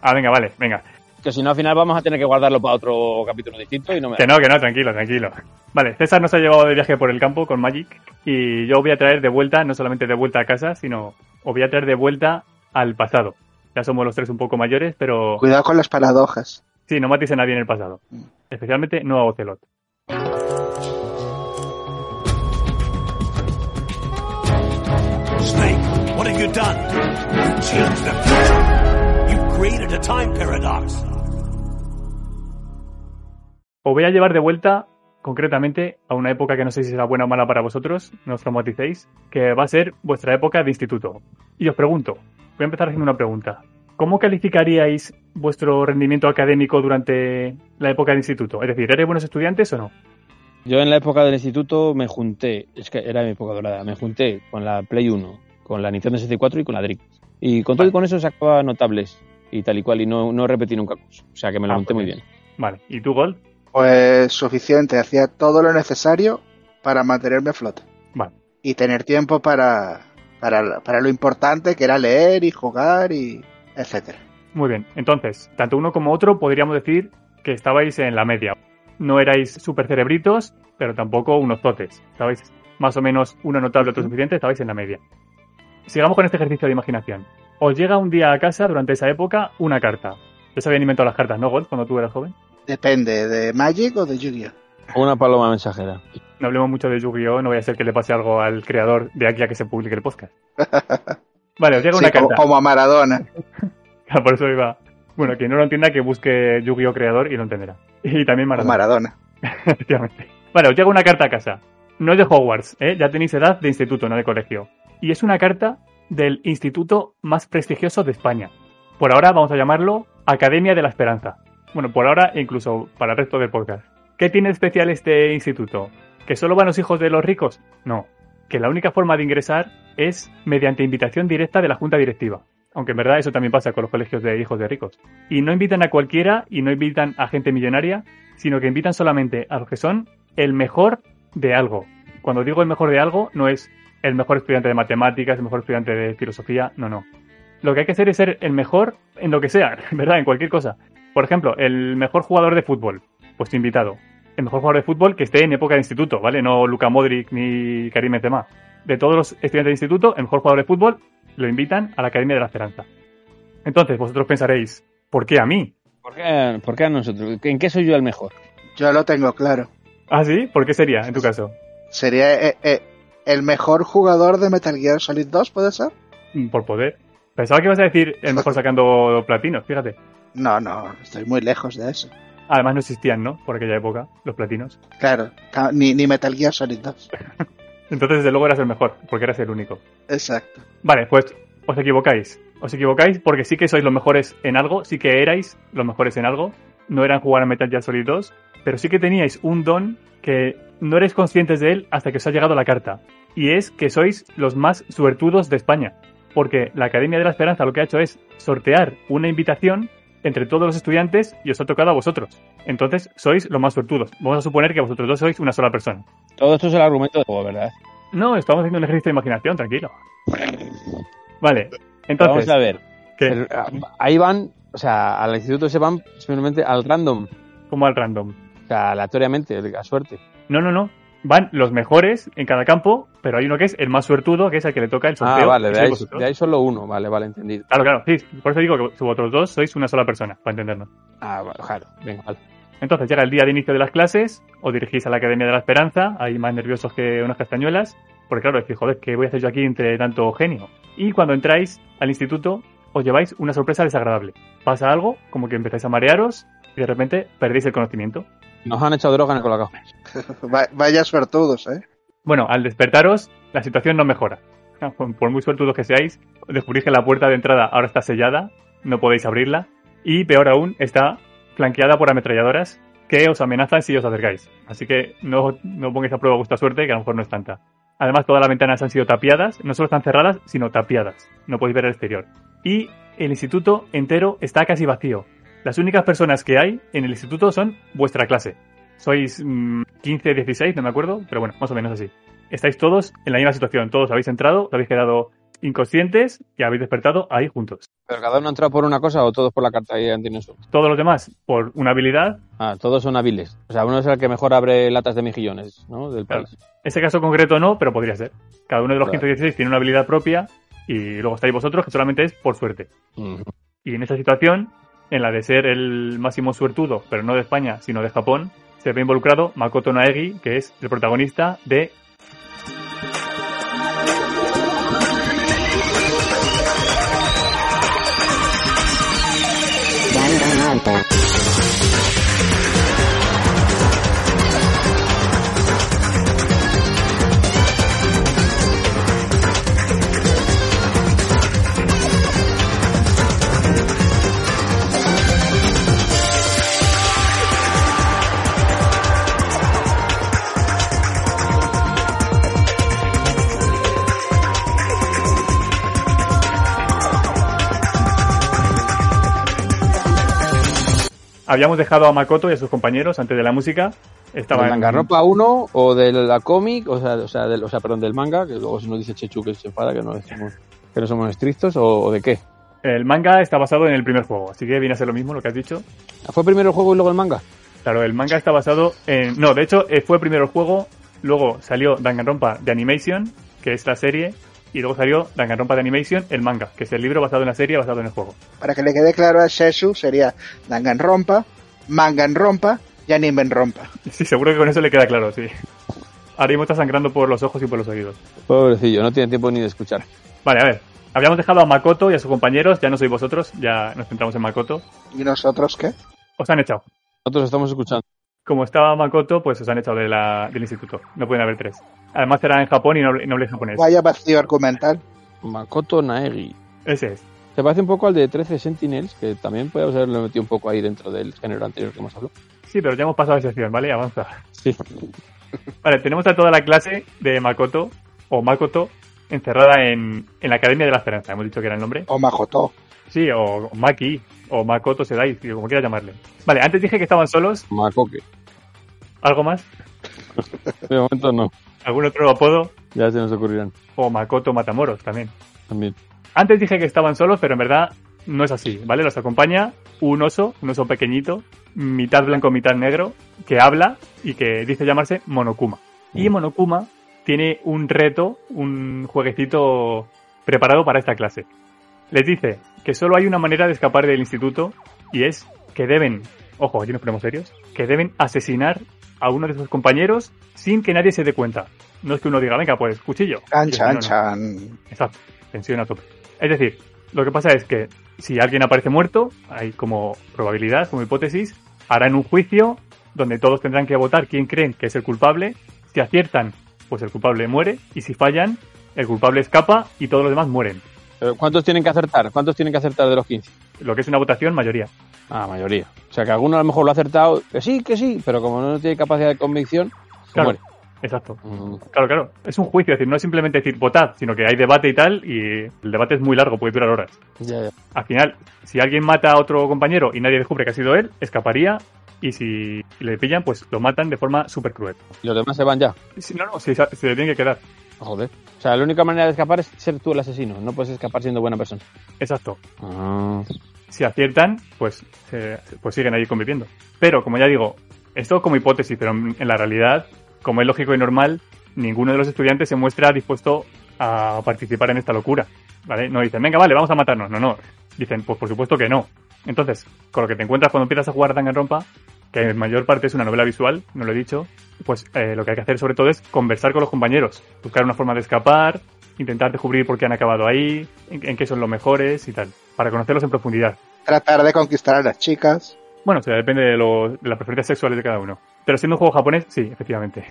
Ah, venga, vale, venga. Que si no, al final vamos a tener que guardarlo para otro capítulo distinto y no me... Que no, que no, tranquilo, tranquilo. Vale, César nos ha llevado de viaje por el campo con Magic y yo voy a traer de vuelta, no solamente de vuelta a casa, sino os voy a traer de vuelta al pasado. Ya somos los tres un poco mayores, pero Cuidado con las paradojas. sí, no matéis a nadie en el pasado. Especialmente no a Ocelot. Snake, what have you done? You changed the future. You created a time paradox. Os voy a llevar de vuelta, concretamente, a una época que no sé si será buena o mala para vosotros, no os traumaticéis, que va a ser vuestra época de instituto. Y os pregunto, voy a empezar haciendo una pregunta. ¿Cómo calificaríais vuestro rendimiento académico durante la época de instituto? Es decir, ¿erais buenos estudiantes o no? Yo en la época del instituto me junté, es que era mi época dorada, me junté con la Play 1, con la Nintendo 64 y con la Drick. Y con todo y con eso sacaba notables y tal y cual, y no, no repetí nunca curso. O sea que me lo Ah, monté pues muy bien. Vale, ¿y tú, Gold? Pues suficiente, hacía todo lo necesario para mantenerme a flote. Vale. Y tener tiempo para, para, para lo importante que era leer y jugar y etcétera. Muy bien, entonces, tanto uno como otro podríamos decir que estabais en la media. No erais super cerebritos, pero tampoco unos totes. Estabais más o menos uno notable, otro suficiente, estabais en la media. Sigamos con este ejercicio de imaginación. Os llega un día a casa durante esa época una carta. Ya se habían inventado las cartas, ¿no, Gold, cuando tú eras joven? Depende, de Magic o de Yu-Gi-Oh. Una paloma mensajera. No hablemos mucho de Yu-Gi-Oh! No vaya a ser que le pase algo al creador de aquí a que se publique el podcast. [laughs] Vale, os llega Sí, una carta. como a Maradona. [laughs] Por eso iba. Bueno, quien no lo entienda, que busque Yu-Gi-Oh! creador y lo entenderá. [laughs] Y también O Maradona. Maradona. Efectivamente. Vale, os llega una carta a casa. no es de Hogwarts, ¿eh? ya tenéis edad de instituto, no de colegio. Y es una carta del instituto más prestigioso de España. Por ahora vamos a llamarlo Academia de la Esperanza. Bueno, por ahora e incluso para el resto del podcast. ¿Qué tiene especial este instituto? ¿Que solo van los hijos de los ricos? No. Que la única forma de ingresar es mediante invitación directa de la junta directiva. Aunque en verdad eso también pasa con los colegios de hijos de ricos. Y no invitan a cualquiera y no invitan a gente millonaria, sino que invitan solamente a los que son el mejor de algo. Cuando digo el mejor de algo, no es el mejor estudiante de matemáticas, el mejor estudiante de filosofía, no, no. Lo que hay que hacer es ser el mejor en lo que sea, [laughs] ¿verdad? En cualquier cosa. Por ejemplo, el mejor jugador de fútbol, pues invitado. El mejor jugador de fútbol que esté en época de instituto, ¿vale? No Luka Modric ni Karim Benzema. De todos los estudiantes de instituto, el mejor jugador de fútbol lo invitan a la Academia de la Esperanza. Entonces, vosotros pensaréis, ¿por qué a mí? ¿Por qué, por qué a nosotros? ¿En qué soy yo el mejor? Yo lo tengo claro. ¿Ah, sí? ¿Por qué sería, en tu caso? Sería eh, eh, el mejor jugador de Metal Gear Solid 2, ¿puede ser? Mm, Por poder. Pensaba que ibas a decir el mejor sacando platinos, fíjate. No, no, estoy muy lejos de eso. Además no existían, ¿no? Por aquella época, los platinos. Claro, ni Metal Gear Solid 2. [laughs] Entonces, desde luego eras el mejor, porque eras el único. Exacto. Vale, pues os equivocáis. Os equivocáis porque sí que sois los mejores en algo, sí que erais los mejores en algo. No eran jugar a Metal Gear Solid 2, pero sí que teníais un don que no erais conscientes de él hasta que os ha llegado la carta. Y es que sois los más suertudos de España. Porque la Academia de la Esperanza lo que ha hecho es sortear una invitación entre todos los estudiantes y os ha tocado a vosotros. Entonces sois los más suertudos. Vamos a suponer que vosotros dos sois una sola persona. Todo esto es el argumento del juego, ¿verdad? No, estamos haciendo un ejercicio de imaginación, tranquilo. Vale, entonces... Vamos a ver. ¿qué? El- ahí van, o sea, al instituto se van simplemente al random, Como al random. o sea, aleatoriamente, a suerte. No, no, no. Van los mejores en cada campo, pero hay uno que es el más suertudo, que es el que le toca el sorteo. Ah, vale, de ahí, vosotros. de ahí solo uno, vale, vale, entendido. Claro, claro, sí. Por eso digo que vosotros dos sois una sola persona, para entendernos. Ah, vale, claro, venga, vale. Entonces llega el día de inicio de las clases, os dirigís a la Academia de la Esperanza, ahí más nerviosos que unas castañuelas, porque claro, decís, joder, ¿qué voy a hacer yo aquí entre tanto genio? Y cuando entráis al instituto, os lleváis una sorpresa desagradable. Pasa algo, como que empezáis a marearos, y de repente perdéis el conocimiento. Nos han echado droga en el colacao. [laughs] Va- vaya suertudos, ¿eh? Bueno, al despertaros, la situación no mejora. [laughs] Por por muy suertudos que seáis, descubrís que la puerta de entrada ahora está sellada, no podéis abrirla, y peor aún, está flanqueada por ametralladoras que os amenazan si os acercáis. Así que no, no pongáis a prueba vuestra suerte, que a lo mejor no es tanta. Además, todas las ventanas han sido tapiadas, no solo están cerradas, sino tapiadas. No podéis ver el exterior. Y el instituto entero está casi vacío. Las únicas personas que hay en el instituto son vuestra clase. Sois mm, 15, 16, no me acuerdo, pero bueno, más o menos así. Estáis todos en la misma situación. Todos habéis entrado, os habéis quedado inconscientes y habéis despertado ahí juntos. ¿Pero cada uno ha entrado por una cosa o todos por la carta y suerte? Todos los demás, por una habilidad, Ah, todos son hábiles. O sea, uno es el que mejor abre latas de mejillones, ¿no? Del Claro. país. ese caso concreto no, pero podría ser. Cada uno de los Claro. 15 y 16 tiene una habilidad propia y luego estáis vosotros, que solamente es por suerte. Y en esta situación, en la de ser el máximo suertudo, pero no de España, sino de Japón, se ve involucrado Makoto Naegi, que es el protagonista de Habíamos dejado a Makoto y a sus compañeros antes de la música. Estaban ¿Del Danganronpa 1 o de la cómic, o sea, o sea, del, o sea, perdón, del manga, que luego se nos dice Chechu que se enfada, que no, decimos- que no somos estrictos, o, o de qué? El manga está basado en el primer juego, así que viene a ser lo mismo lo que has dicho. ¿Fue primero el juego y luego el manga? Claro, el manga está basado en... No, de hecho, eh, fue primero el juego, luego salió Danganronpa de Animation, que es la serie, y luego salió Danganronpa de Animation, el manga, que es el libro basado en la serie, basado en el juego. Para que le quede claro a Sheshu, sería Danganronpa, Manganronpa y Animenrompa. [laughs] Sí, seguro que con eso le queda claro, sí. Ahora mismo está sangrando por los ojos y por los oídos. Pobrecillo, no tiene tiempo ni de escuchar. Vale, a ver. Habíamos dejado a Makoto y a sus compañeros, ya no sois vosotros, ya nos centramos en Makoto. ¿Y nosotros qué? Os han echado. Nosotros estamos escuchando. Como estaba Makoto, pues os han echado de la, del instituto. No pueden haber tres. Además era en Japón y no, no hablé japonés. Vaya vacío argumental. Makoto Naegi. Ese es. Se parece un poco al de 13 Sentinels, que también podemos haberlo metido un poco ahí dentro del género anterior que hemos hablado. Sí, pero ya hemos pasado de sección, ¿vale? Avanza. Sí. [laughs] Vale, tenemos a toda la clase de Makoto, o Makoto, encerrada en, en la Academia de la Esperanza. Hemos dicho que era el nombre. O Majoto. Sí, o Maki, o Makoto Sedai, como quieras llamarle. Vale, antes dije que estaban solos. Makoke. ¿Algo más? De momento no. ¿Algún otro apodo? Ya se nos ocurrirán. O Makoto Matamoros también. También. Antes dije que estaban solos, pero en verdad no es así, ¿vale? Los acompaña un oso, un oso pequeñito, mitad blanco, mitad negro, que habla y que dice llamarse Monokuma. Y Monokuma tiene un reto, un jueguecito preparado para esta clase. Les dice que solo hay una manera de escapar del instituto y es que deben, ojo, aquí nos ponemos serios, que deben asesinar a uno de sus compañeros sin que nadie se dé cuenta. No es que uno diga, venga, pues cuchillo. Chan, Y chan, no, no. chan. Exacto, tensión a tope. Es decir, lo que pasa es que si alguien aparece muerto, hay como probabilidad, como hipótesis, harán un juicio donde todos tendrán que votar quién creen que es el culpable. Si aciertan, pues el culpable muere, y si fallan, el culpable escapa y todos los demás mueren. Pero ¿Cuántos tienen que acertar? ¿Cuántos tienen que acertar de los 15? Lo que es una votación, mayoría. Ah, mayoría. O sea, que alguno a lo mejor lo ha acertado, que sí, que sí, pero como no tiene capacidad de convicción, Claro. muere. Exacto. Mm, Claro, claro. Es un juicio, es decir, no es simplemente decir votad, sino que hay debate y tal, y el debate es muy largo, puede durar horas. ya, ya. Al final, si alguien mata a otro compañero y nadie descubre que ha sido él, escaparía, y si le pillan, pues lo matan de forma súper cruel. Y los demás se van ya. Si, no, no, se, se le tiene que quedar. Joder. O sea, la única manera de escapar es ser tú el asesino. No puedes escapar siendo buena persona. Exacto. Ah. Si aciertan, pues, se- pues siguen ahí conviviendo. Pero, como ya digo, esto como hipótesis, pero en la realidad, como es lógico y normal, ninguno de los estudiantes se muestra dispuesto a participar en esta locura. ¿Vale? No dicen, venga, vale, vamos a matarnos. No, no. Dicen, pues por supuesto que no. Entonces, con lo que te encuentras cuando empiezas a jugar Danganronpa, que en mayor parte es una novela visual, no lo he dicho, pues eh, lo que hay que hacer sobre todo es conversar con los compañeros, buscar una forma de escapar, intentar descubrir por qué han acabado ahí, en qué son los mejores y tal, para conocerlos en profundidad. Tratar de conquistar a las chicas. Bueno, o sea, depende de, lo- de las preferencias sexuales de cada uno. Pero siendo un juego japonés, sí, efectivamente.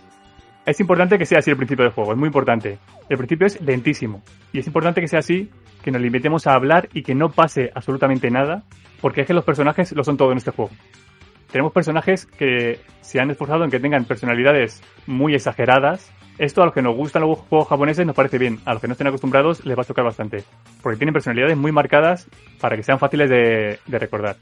Es importante que sea así el principio del juego, es muy importante. El principio es lentísimo. Y es importante que sea así, que nos limitemos a hablar y que no pase absolutamente nada, porque es que los personajes lo son todo en este juego. Tenemos personajes que se han esforzado en que tengan personalidades muy exageradas. Esto a los que nos gustan los juegos japoneses nos parece bien, a los que no estén acostumbrados les va a tocar bastante. Porque tienen personalidades muy marcadas para que sean fáciles de, de recordar.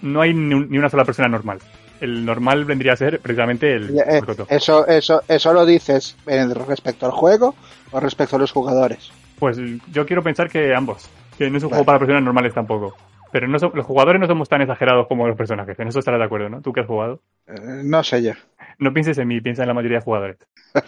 No hay ni, un- ni una sola persona normal. El normal vendría a ser precisamente el Eh. Eso, eso, eso lo dices en respecto al juego o respecto a los jugadores. Pues yo quiero pensar que ambos. Que no es un Vale. juego para personas normales tampoco. Pero no so- los jugadores no somos tan exagerados como los personajes. En eso estarás de acuerdo, ¿no? Tú que has jugado. Eh, no sé yo. No pienses en mí, piensa en la mayoría de jugadores. [laughs]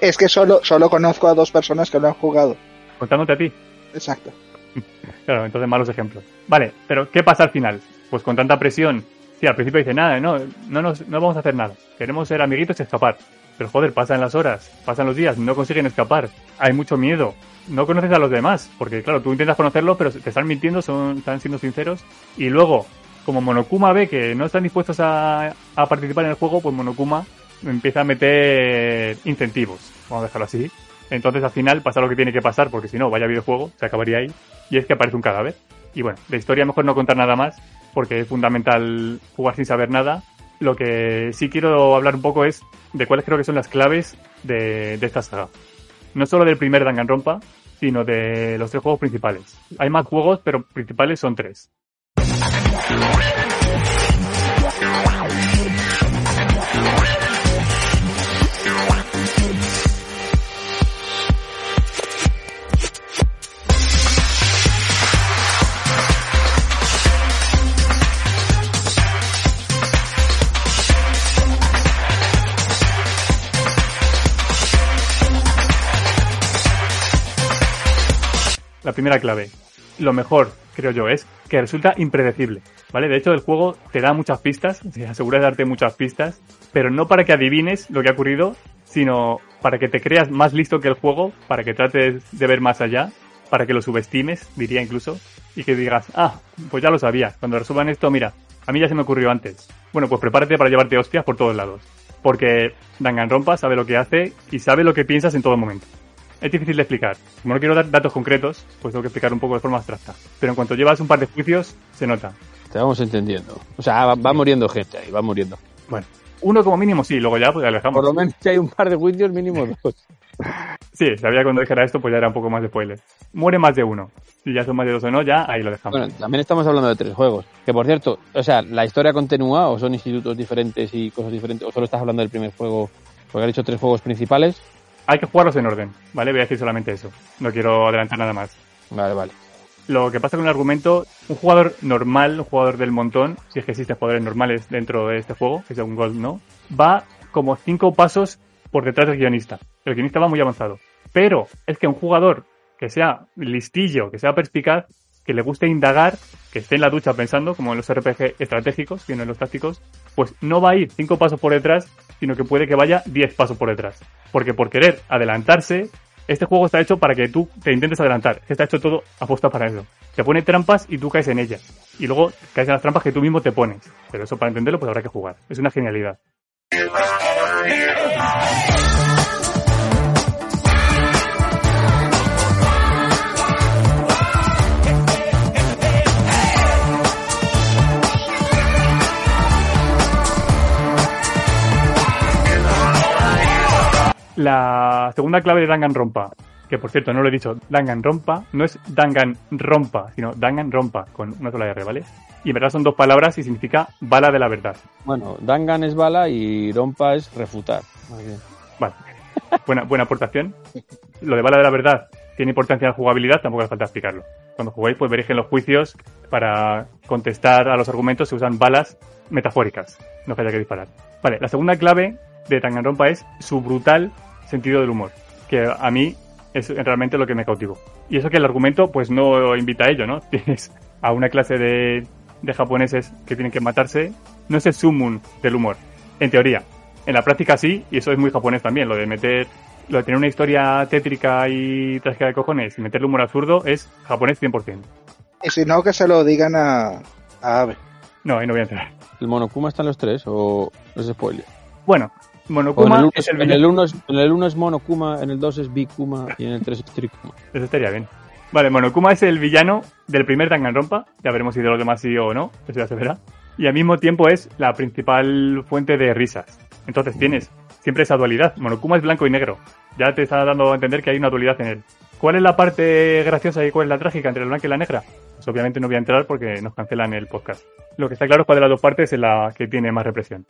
Es que solo, solo conozco a dos personas que lo han jugado. Contándote a ti. Exacto. [laughs] Claro, entonces malos ejemplos. Vale, pero ¿qué pasa al final? Pues con tanta presión. Sí, al principio dice nada, no, no, nos, no vamos a hacer nada. Queremos ser amiguitos y escapar. Pero joder, pasan las horas, pasan los días, no consiguen escapar. Hay mucho miedo. No conoces a los demás, porque claro, tú intentas conocerlos, pero te están mintiendo, son, están siendo sinceros. Y luego, como Monokuma ve que no están dispuestos a, participar en el juego, pues Monokuma empieza a meter incentivos, vamos a dejarlo así. Entonces al final pasa lo que tiene que pasar, porque si no, vaya videojuego, se acabaría ahí, y es que aparece un cadáver. Y bueno, de historia mejor no contar nada más, porque es fundamental jugar sin saber nada. Lo que sí quiero hablar un poco es de cuáles creo que son las claves de, de esta saga. No solo del primer Danganronpa, sino de los tres juegos principales. Hay más juegos, pero principales son tres. La primera clave. Lo mejor, creo yo, es que resulta impredecible. ¿Vale? De hecho, el juego te da muchas pistas, se asegura de darte muchas pistas, pero no para que adivines lo que ha ocurrido, sino para que te creas más listo que el juego, para que trates de ver más allá, para que lo subestimes, diría incluso, y que digas, ah, pues ya lo sabía, cuando resuelvan esto, mira, A mí ya se me ocurrió antes. Bueno, pues prepárate para llevarte hostias por todos lados. Porque Danganronpa sabe lo que hace y sabe lo que piensas en todo momento. Es difícil de explicar. Como no quiero dar datos concretos, pues tengo que explicar un poco de forma abstracta. Pero en cuanto llevas un par de juicios, se nota. Vamos entendiendo. O sea, va, va muriendo gente ahí, va muriendo. Bueno, uno como mínimo sí, luego ya pues alejamos. Por lo menos si hay un par de juicios, mínimo [laughs] dos. Sí, sabía cuando dijera esto, pues ya era un poco más de spoiler. Muere más de uno. Si ya son más de dos o no, ya ahí lo dejamos. Bueno, también estamos hablando de tres juegos. Que por cierto, o sea, ¿la historia continúa o son institutos diferentes y cosas diferentes? ¿O solo estás hablando del primer juego? Porque has dicho tres juegos principales. Hay que jugarlos en orden, ¿vale? Voy a decir solamente eso. No quiero adelantar nada más. Vale, vale. Lo que pasa con el argumento, un jugador normal, un jugador del montón, si es que existen jugadores normales dentro de este juego, que sea un Gold no, va como cinco pasos por detrás del guionista. El guionista va muy avanzado. Pero es que un jugador que sea listillo, que sea perspicaz, que le guste indagar, que esté en la ducha pensando, como en los RPG estratégicos, que no en los tácticos, pues no va a ir cinco pasos por detrás, sino que puede que vaya diez pasos por detrás. Porque por querer adelantarse, este juego está hecho para que tú te intentes adelantar. Está hecho todo aposta para eso. Te pone trampas y tú caes en ellas. Y luego caes en las trampas que tú mismo te pones. Pero eso para entenderlo pues habrá que jugar. Es una genialidad. La segunda clave de Danganronpa, que por cierto no lo he dicho, Danganronpa no es Danganronpa, sino Danganronpa, con una sola R, ¿vale? Y en verdad son dos palabras y significa bala de la verdad. Bueno, Dangan es bala y Rompa es refutar. Bien. Vale. Buena, buena aportación. Lo de bala de la verdad tiene importancia en la jugabilidad, tampoco hace falta explicarlo. Cuando jugáis, pues veréis que en los juicios, para contestar a los argumentos, se usan balas metafóricas, no que haya que disparar. Vale, la segunda clave de Danganronpa es su brutal sentido del humor, que a mí es realmente lo que me cautivó. Y eso que el argumento, pues no invita a ello, ¿no? [laughs] Tienes a una clase de, de japoneses que tienen que matarse, no es el summum del humor, en teoría. En la práctica sí, y eso es muy japonés también, lo de meter, lo de tener una historia tétrica y trágica de cojones y meterle humor absurdo es japonés 100%. Y si no, que se lo digan a, a Ave. No, ahí no voy a entrar. ¿El Monokuma está en los tres o es spoiler? Bueno, Monokuma el, uno, es el en, el villano. uno es, en el uno es Monokuma, en el 2 es Bikuma y en el 3 es Trikuma. [laughs] Eso estaría bien. Vale, Monokuma es el villano del primer Danganronpa. Ya veremos si de los demás sí o no. Eso ya se verá. Y al mismo tiempo es la principal fuente de risas. Entonces tienes siempre esa dualidad. Monokuma es blanco y negro. Ya te está dando a entender que hay una dualidad en él. ¿Cuál es la parte graciosa y cuál es la trágica entre la blanca y la negra? Pues obviamente no voy a entrar porque nos cancelan el podcast. Lo que está claro es cuál de las dos partes es la que tiene más represión.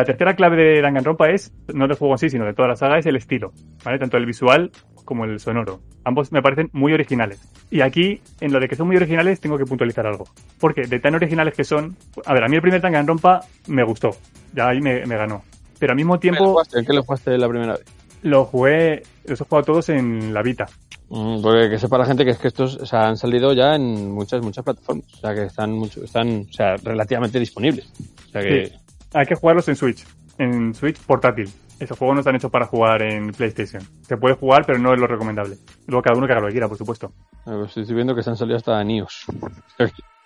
La tercera clave de Danganronpa es, no del juego en sí, sino de toda la saga, es el estilo, ¿vale? Tanto el visual como el sonoro. Ambos me parecen muy originales. Y aquí, en lo de que son muy originales, tengo que puntualizar algo. Porque de tan originales que son... A ver, a mí el primer Danganronpa me gustó. Ya ahí me, me ganó. Pero al mismo ¿En qué lo tiempo jugaste? ¿En qué lo jugaste la primera vez? lo jugué... Los he jugado todos en la Vita. Mm, Porque que sepa la gente que es que estos o sea, han salido ya en muchas muchas plataformas, o sea que están mucho, están o sea, relativamente disponibles. O sea que Sí. Hay que jugarlos en Switch. En Switch portátil. Esos juegos no están hechos para jugar en PlayStation. Se puede jugar, pero no es lo recomendable. Luego cada uno que haga lo que quiera, por supuesto. estoy viendo que se han salido hasta en iOS.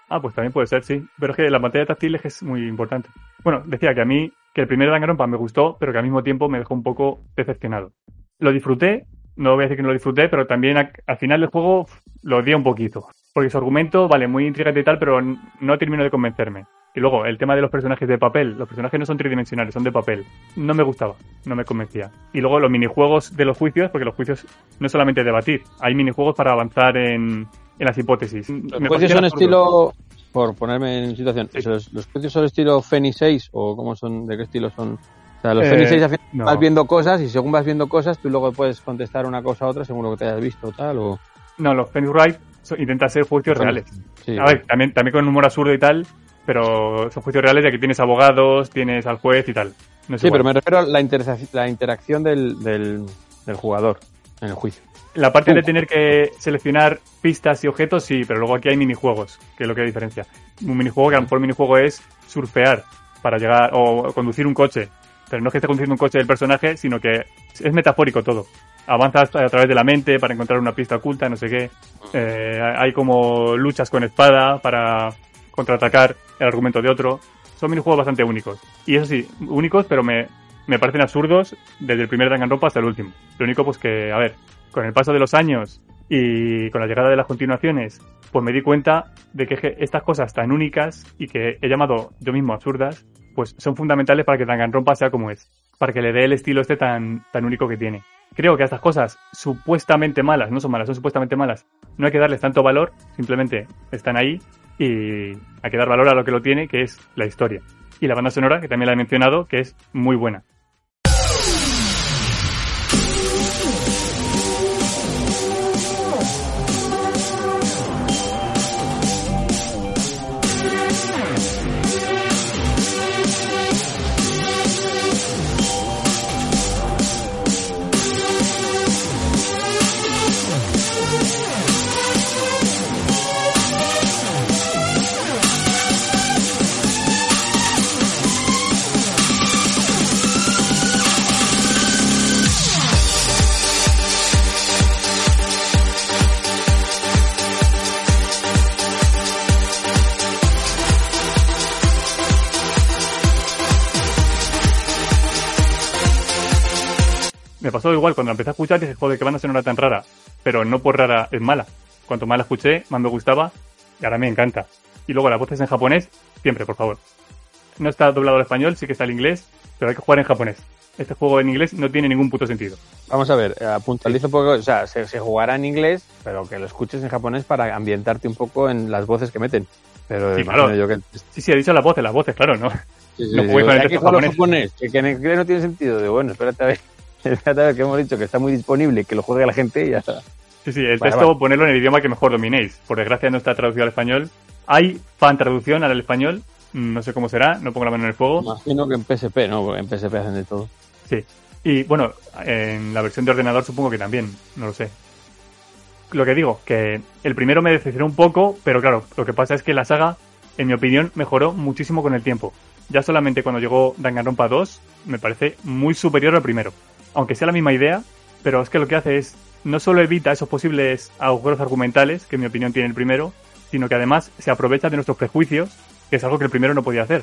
Ah, pues también puede ser, sí. Pero es que la pantalla táctil es muy importante. Bueno, decía que a mí, que el primer Danganronpa me gustó, pero que al mismo tiempo me dejó un poco decepcionado. Lo disfruté, no voy a decir que no lo disfruté, pero también al final del juego lo odié un poquito. Porque su argumento, vale, muy intrigante y tal, pero no terminó de convencerme. Y luego, el tema de los personajes de papel. Los personajes no son tridimensionales, son de papel. No me gustaba, no me convencía. Y luego los minijuegos de los juicios, porque los juicios no es solamente debatir, hay minijuegos para avanzar en, en las hipótesis. Los Me juicios son estilo, por ponerme en situación, Sí. los, los juicios son estilo Fenix 6 o cómo son, de qué estilo son. O sea, los Eh, Fenix 6 al final no. vas viendo cosas y según vas viendo cosas tú luego puedes contestar una cosa a otra según lo que te hayas visto o tal o... No, los Phoenix Wright intentan ser juicios reales. Sí, A ver, también, también con humor absurdo y tal, pero son juicios reales ya que tienes abogados, tienes al juez y tal. No Sí, igual. pero me refiero a la, interesa- la interacción del, del, del jugador en el juicio. La parte de tener que seleccionar pistas y objetos, sí, pero luego aquí hay minijuegos, que es lo que diferencia. Un minijuego que a lo mejor el minijuego es surfear para llegar o conducir un coche. Pero no es que esté conduciendo un coche del personaje, sino que es metafórico todo. Avanzas a través de la mente para encontrar una pista oculta, no sé qué. Eh, hay como luchas con espada para contraatacar el argumento de otro. Son minijuegos bastante únicos. Y eso sí, únicos, pero me, me parecen absurdos desde el primer Danganronpa hasta el último. Lo único, pues que, a ver, con el paso de los años y con la llegada de las continuaciones, pues me di cuenta de que estas cosas tan únicas y que he llamado yo mismo absurdas, pues son fundamentales para que Danganronpa sea como es, para que le dé el estilo este tan, tan único que tiene. Creo que a estas cosas supuestamente malas, no son malas, son supuestamente malas, no hay que darles tanto valor, simplemente están ahí y hay que dar valor a lo que lo tiene, que es la historia. Y la banda sonora, que también la he mencionado, que es muy buena. Pasó igual cuando la empecé a escuchar dije, joder, qué banda sonora tan rara. Pero no por rara, es mala. Cuanto más la escuché, más me gustaba y ahora me encanta. Y luego las voces en japonés, siempre, por favor. No está doblado al español, sí que está al inglés, pero hay que jugar en japonés. Este juego en inglés no tiene ningún puto sentido. Vamos a ver, eh, puntualizo un poco, o sea, se, se jugará en inglés, pero que lo escuches en japonés para ambientarte un poco en las voces que meten. Pero Sí, claro. yo que... Sí, sí, he dicho las voces, las voces, claro, ¿no? Sí, sí, No puedes poner japonés. japonés, que, que en inglés no tiene sentido. De bueno, espérate a ver [laughs] que hemos dicho que está muy disponible, que lo juegue la gente y ya está. Sí, sí, el Vale, texto vale. ponerlo en el idioma que mejor dominéis. Por desgracia no está traducido al español. Hay fan traducción al español, no sé cómo será, no pongo la mano en el fuego. Imagino que en PSP, ¿no? Porque en PSP hacen de todo. Sí. Y bueno, en la versión de ordenador supongo que también, no lo sé. Lo que digo, que el primero me decepcionó un poco, pero claro, lo que pasa es que la saga, en mi opinión, mejoró muchísimo con el tiempo. Ya solamente cuando llegó Danganronpa 2, me parece muy superior al primero. Aunque sea la misma idea, pero es que lo que hace es, no solo evita esos posibles agujeros argumentales, que en mi opinión tiene el primero, sino que además se aprovecha de nuestros prejuicios, que es algo que el primero no podía hacer.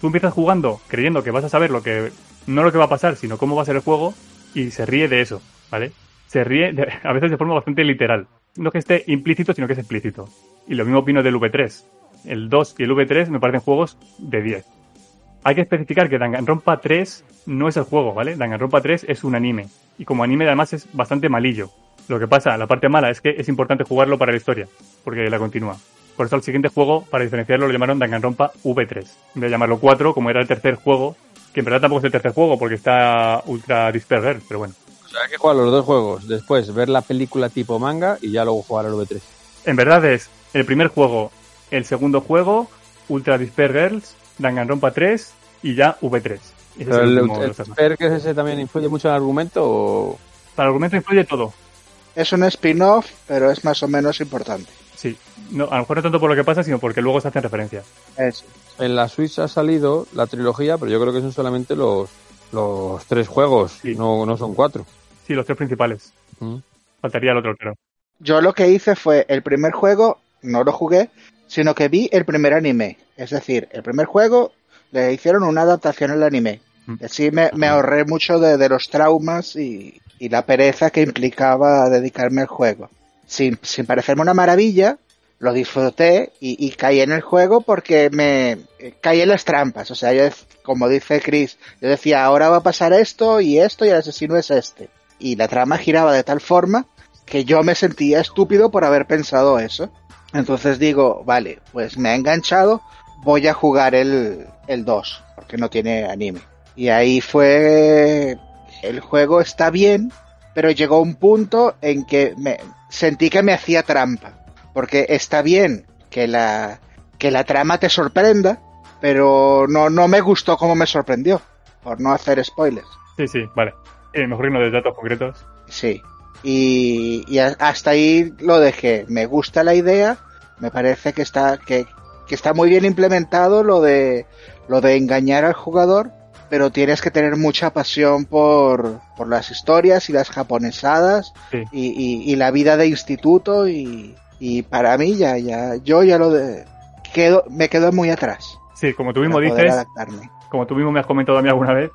Tú empiezas jugando creyendo que vas a saber lo que no lo que va a pasar, sino cómo va a ser el juego y se ríe de eso, ¿vale? Se ríe [laughs] a veces de forma bastante literal. No que esté implícito, sino que es explícito. Y lo mismo opino del V3. El 2 y el V3 me parecen juegos de 10. Hay que especificar que Danganronpa 3 no es el juego, ¿vale? Danganronpa 3 es un anime. Y como anime además es bastante malillo. Lo que pasa, la parte mala es que es importante jugarlo para la historia, porque la continúa. Por eso el siguiente juego, para diferenciarlo, lo llamaron Danganronpa V3. En vez de llamarlo 4, como era el tercer juego, que en verdad tampoco es el tercer juego porque está Ultra Disperger, pero bueno. O sea, hay que jugar los dos juegos, después ver la película tipo manga y ya luego jugar al V3. En verdad es el primer juego, el segundo juego, Ultra Disper Girls, Danganronpa 3 y ya V3. Ese es Pero el el, el que ese también influye mucho en el argumento o... Para el argumento influye todo. Es un spin-off, pero es más o menos importante. Sí. No, a lo mejor no tanto por lo que pasa, sino porque luego se hacen referencias. Es- En la Switch ha salido la trilogía, pero yo creo que son solamente los, los tres juegos, Sí. no, no son cuatro. Sí, los tres principales. Mm. Faltaría el otro, claro. Yo lo que hice fue el primer juego, no lo jugué, sino que vi el primer anime. Es decir, el primer juego le hicieron una adaptación al anime. Mm. Así me, me ahorré mucho de, de los traumas y, y la pereza que implicaba dedicarme al juego. Sin, sin parecerme una maravilla, lo disfruté y, y caí en el juego porque me eh, caí en las trampas. O sea, yo, como dice Chris, yo decía, ahora va a pasar esto y esto y el asesino es este. Y la trama giraba de tal forma que yo me sentía estúpido por haber pensado eso. Entonces digo, vale, pues me ha enganchado, voy a jugar el, el 2, porque no tiene anime. Y ahí fue, el juego está bien, pero llegó un punto en que me sentí que me hacía trampa, porque está bien que la, que la trama te sorprenda, pero no, no me gustó como me sorprendió. por no hacer spoilers. Sí, sí, vale. Eh, mejor irnos de datos concretos. Sí. Y, hasta ahí lo dejé. Me gusta la idea. Me parece que está, que, que está muy bien implementado lo de, lo de engañar al jugador. Pero tienes que tener mucha pasión por, por las historias y las japonesadas Sí. y, y- y la vida de instituto y, y para mí ya, ya, yo ya lo de, quedo, me quedo muy atrás. Sí, como tú mismo dices, adaptarme. como tú mismo me has comentado a mí alguna vez,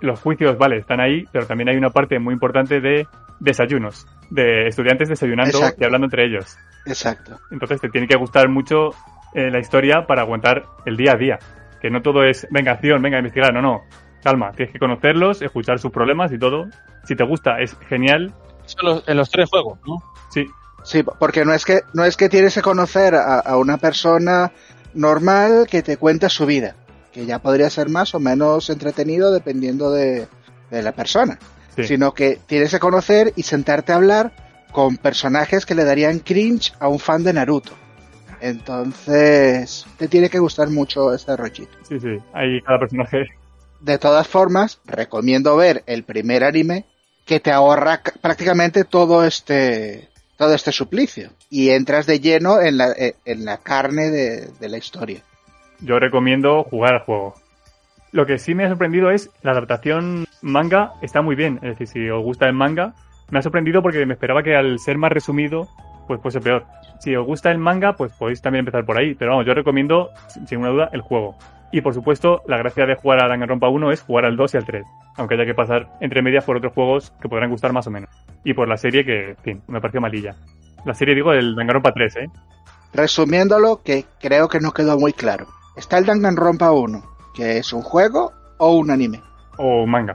los juicios, vale, están ahí, pero también hay una parte muy importante de desayunos, de estudiantes desayunando Exacto. y hablando entre ellos. Exacto. Entonces te tiene que gustar mucho eh, la historia para aguantar el día a día. Que no todo es, venga, acción, venga, investigar, no, no. Calma, tienes que conocerlos, escuchar sus problemas y todo. Si te gusta, es genial. Eso en los, en los tres juegos, ¿no? Sí, Sí, porque no es que no es que tienes que conocer a, a una persona normal que te cuenta su vida, que ya podría ser más o menos entretenido dependiendo de, de la persona, sí. sino que tienes que conocer y sentarte a hablar con personajes que le darían cringe a un fan de Naruto. Entonces, te tiene que gustar mucho este rollito. Sí, sí. Hay cada personaje. De todas formas, recomiendo ver el primer anime que te ahorra ca- prácticamente todo este todo este suplicio y entras de lleno en la, eh, en la carne de, de la historia. Yo recomiendo jugar al juego. Lo que sí me ha sorprendido es la adaptación manga está muy bien. Es decir, si os gusta el manga, me ha sorprendido porque me esperaba que al ser más resumido, pues fuese peor. Si os gusta el manga, pues podéis también empezar por ahí. Pero vamos, yo recomiendo, sin ninguna duda, el juego. Y por supuesto, la gracia de jugar a Danganronpa 1 es jugar al 2 y al 3. Aunque haya que pasar entre medias por otros juegos que podrán gustar más o menos. Y por la serie que, en fin, me pareció malilla. La serie, digo, del Danganronpa 3, ¿eh? Resumiéndolo, que creo que no quedó muy claro. Está el Danganronpa 1, que es un juego o un anime. O manga.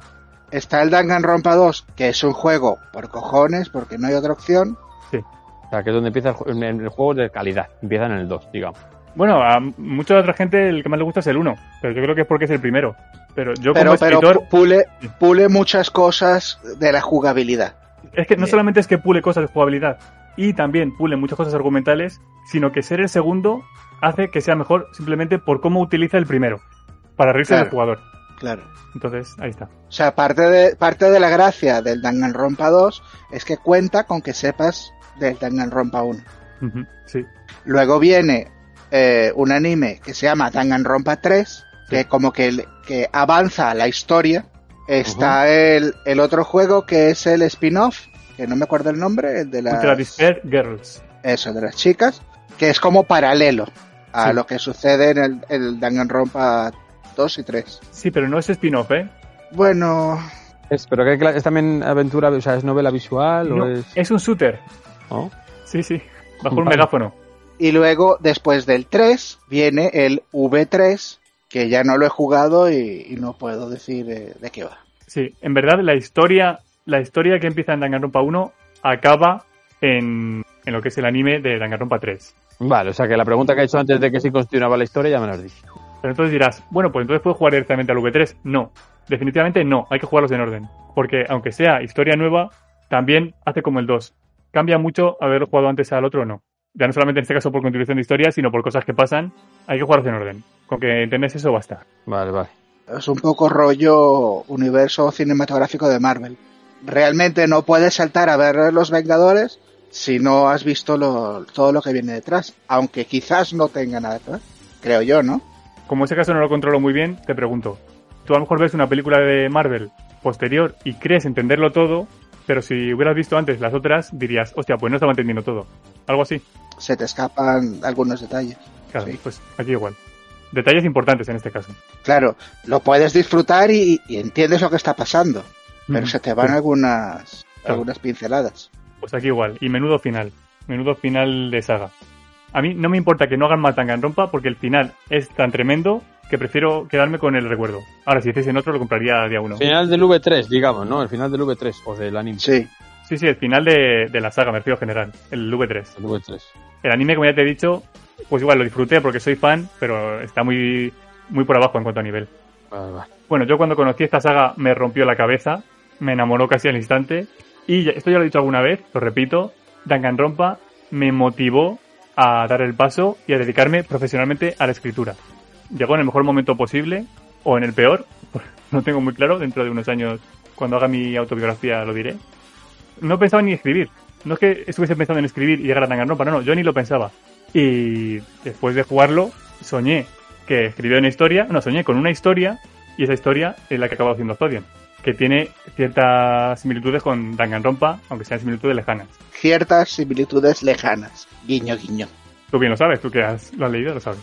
Está el Danganronpa 2, que es un juego por cojones, porque no hay otra opción. O sea, que es donde empieza el, ju- en el juego de calidad. Empieza en el 2, digamos. Bueno, a mucha otra gente el que más le gusta es el 1, pero yo creo que es porque es el primero. Pero yo Pero, como pero escritor, pu- pule, pule muchas cosas de la jugabilidad. es que no bien. solamente es que pule cosas de jugabilidad y también pule muchas cosas argumentales, sino que ser el segundo hace que sea mejor simplemente por cómo utiliza el primero, para reírse del Claro. jugador. Claro. Entonces, ahí está. O sea, parte de, parte de la gracia del Danganronpa 2 es que cuenta con que sepas del Danganronpa 1. Ujú, Sí, Luego viene eh, un anime que se llama Danganronpa 3, que Sí. como que, que avanza la historia. Está el, el otro juego que es el spin-off, que no me acuerdo el nombre, el de las, Despair Girls. eso, de las chicas, que es como paralelo a Sí. lo que sucede en el, el Danganronpa 2 y 3. Sí, pero no es spin-off, ¿eh? Bueno, Es, pero que es también aventura, o sea, es novela visual No, o es. es un shooter. ¿no? Sí, sí, bajo un Vale. megáfono. Y luego, después del 3, viene el V3, que ya no lo he jugado y, y no puedo decir eh, de qué va. Sí, en verdad la historia, la historia que empieza en Danganronpa 1 acaba en, en lo que es el anime de Danganronpa 3. Vale, o sea que la pregunta que he hecho antes de que si continuaba la historia ya me la has dicho. Pero entonces dirás, bueno, pues entonces puedo jugar directamente al V3. No, definitivamente no, hay que jugarlos en orden. Porque aunque sea historia nueva, también hace como el 2. Cambia mucho haberlo jugado antes al otro o no. Ya no solamente en este caso por continuación de historia, sino por cosas que pasan, hay que jugarlos en orden. Con que entendés eso basta. Vale, vale. Es un poco rollo universo cinematográfico de Marvel. Realmente no puedes saltar a ver Los Vengadores si no has visto lo- todo lo que viene detrás. Aunque quizás no tenga nada que ver. Creo yo, ¿no? Como ese caso no lo controlo muy bien, te pregunto. Tú a lo mejor ves una película de Marvel posterior y crees entenderlo todo, pero si hubieras visto antes las otras, dirías, hostia, pues no estaba entendiendo todo. Algo así. Se te escapan algunos detalles. Claro, Sí. pues aquí igual. Detalles importantes en este caso. Claro, lo puedes disfrutar y, y entiendes lo que está pasando. Pero se te van Sí. algunas, Claro. algunas pinceladas. Pues aquí igual. Y menudo final. Menudo final de saga. A mí no me importa que no hagan más Danganronpa porque el final es tan tremendo que prefiero quedarme con el recuerdo. Ahora, si hiciesen otro, lo compraría día uno. Final del V3, digamos, ¿no? El final del V3 o del anime. Sí, Sí, sí, el final de, de la saga, me refiero general. El V3. El V3. El anime, como ya te he dicho, pues igual lo disfruté porque soy fan, pero está muy, muy por abajo en cuanto a nivel. Vale, vale. Bueno, yo cuando conocí esta saga me rompió la cabeza, me enamoró casi al instante. Y esto ya lo he dicho alguna vez, lo repito, Danganronpa me motivó a dar el paso y a dedicarme profesionalmente a la escritura. Llegó en el mejor momento posible o en el peor, [laughs] no tengo muy claro, dentro de unos años, cuando haga mi autobiografía lo diré. No pensaba ni escribir, no es que estuviese pensando en escribir y llegar a Danganronpa, no, no, yo ni lo pensaba. Y después de jugarlo, soñé que escribía una historia, no, soñé con una historia y esa historia es la que acaba haciendo Zodian, que tiene ciertas similitudes con Danganronpa, aunque sean similitudes lejanas. Ciertas similitudes lejanas. Guiño, guiño. Tú bien lo sabes, tú que has, lo has leído, lo sabes.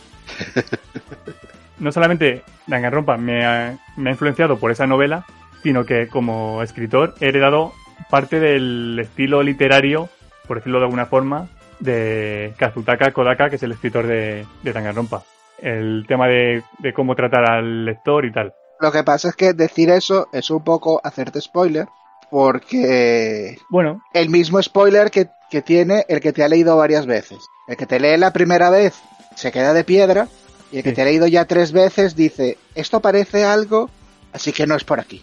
[laughs] no solamente Danganronpa me ha, me ha influenciado por esa novela, sino que como escritor he heredado parte del estilo literario, por decirlo de alguna forma, de Kazutaka Kodaka, que es el escritor de, de Danganronpa. El tema de, de cómo tratar al lector y tal. Lo que pasa es que decir eso es un poco hacerte spoiler, porque Bueno, el mismo spoiler que, que tiene el que te ha leído varias veces. El que te lee la primera vez se queda de piedra y el que Sí. te ha leído ya tres veces dice, esto parece algo, así que no es por aquí.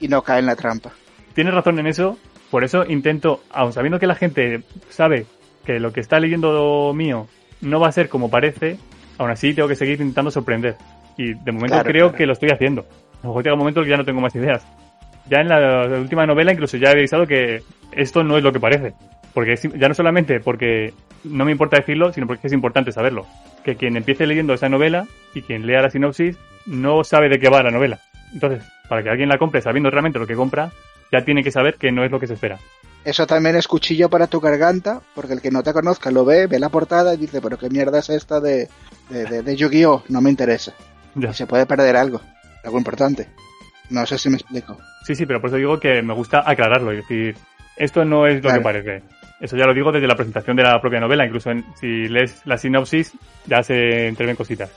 Y no cae en la trampa. tienes razón en eso, por eso intento, aun sabiendo que la gente sabe que lo que está leyendo mío no va a ser como parece, aún así tengo que seguir intentando sorprender. Y de momento Claro, creo claro. que lo estoy haciendo. A lo mejor llega un momento que ya no tengo más ideas. Ya en la, la última novela incluso ya he avisado que esto no es lo que parece. Porque es- ya no solamente porque no me importa decirlo, sino porque es importante saberlo. Que quien empiece leyendo esa novela y quien lea la sinopsis no sabe de qué va la novela. Entonces, para que alguien la compre sabiendo realmente lo que compra, ya tiene que saber que no es lo que se espera. Eso también es cuchillo para tu garganta, porque el que no te conozca lo ve, ve la portada y dice, pero qué mierda es esta de, de, de, de Yu-Gi-Oh! No me interesa. Ya. Y se puede perder algo, algo importante. No sé si me explico. Sí, sí, pero por eso digo que me gusta aclararlo y decir, esto no es lo Claro. que parece. Eso ya lo digo desde la presentación de la propia novela, incluso en- si lees la sinopsis ya se entreven cositas.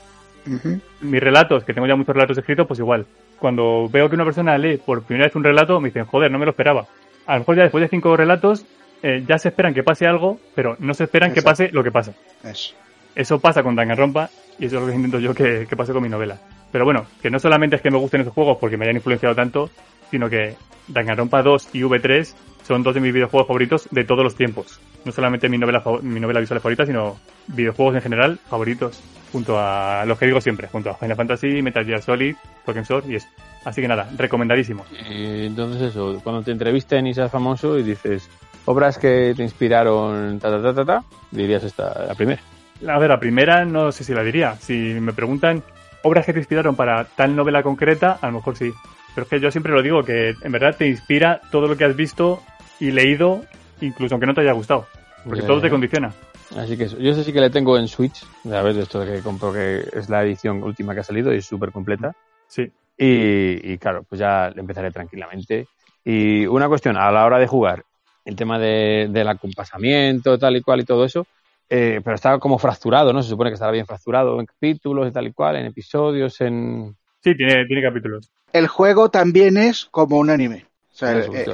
Mis relatos, que tengo ya muchos relatos escritos, pues igual. Cuando veo que una persona lee por primera vez un relato, me dicen, joder, no me lo esperaba. A lo mejor ya después de cinco relatos eh, ya se esperan que pase algo, pero no se esperan que pase lo que pasa. Eso. Eso pasa con Danganronpa y eso es lo que intento yo que, pase con mi novela. Pero bueno, que no solamente es que me gusten esos juegos porque me hayan influenciado tanto, sino que Danganronpa 2 y V3 son dos de mis videojuegos favoritos de todos los tiempos. No solamente mi novela, mi novela visual favorita, sino videojuegos en general favoritos, junto a los que digo siempre, junto a Final Fantasy, Metal Gear Solid, Pokémon Sword y eso. Así que nada, recomendadísimo. Y entonces eso, cuando te entrevisten y seas famoso y dices obras que te inspiraron, ta, ta, ta, ta, ta, dirías esta, la primera. A ver, la primera no sé si la diría. Si me preguntan obras que te inspiraron para tal novela concreta, a lo mejor sí. Pero es que yo siempre lo digo, que en verdad te inspira todo lo que has visto y leído, incluso aunque no te haya gustado. Porque todo te condiciona. Así que eso. yo sé sí que le tengo en Switch, a ver, esto de que compro que es la edición última que ha salido y es súper completa. Sí. Y, y claro, pues ya empezaré tranquilamente. Y una cuestión, a la hora de jugar, el tema de, del acompasamiento, tal y cual y todo eso, eh, pero está como fracturado, ¿no? Se supone que estará bien fracturado en capítulos y tal y cual, en episodios, en... Sí, tiene, tiene capítulos. El juego también es como un anime. O sea, eh,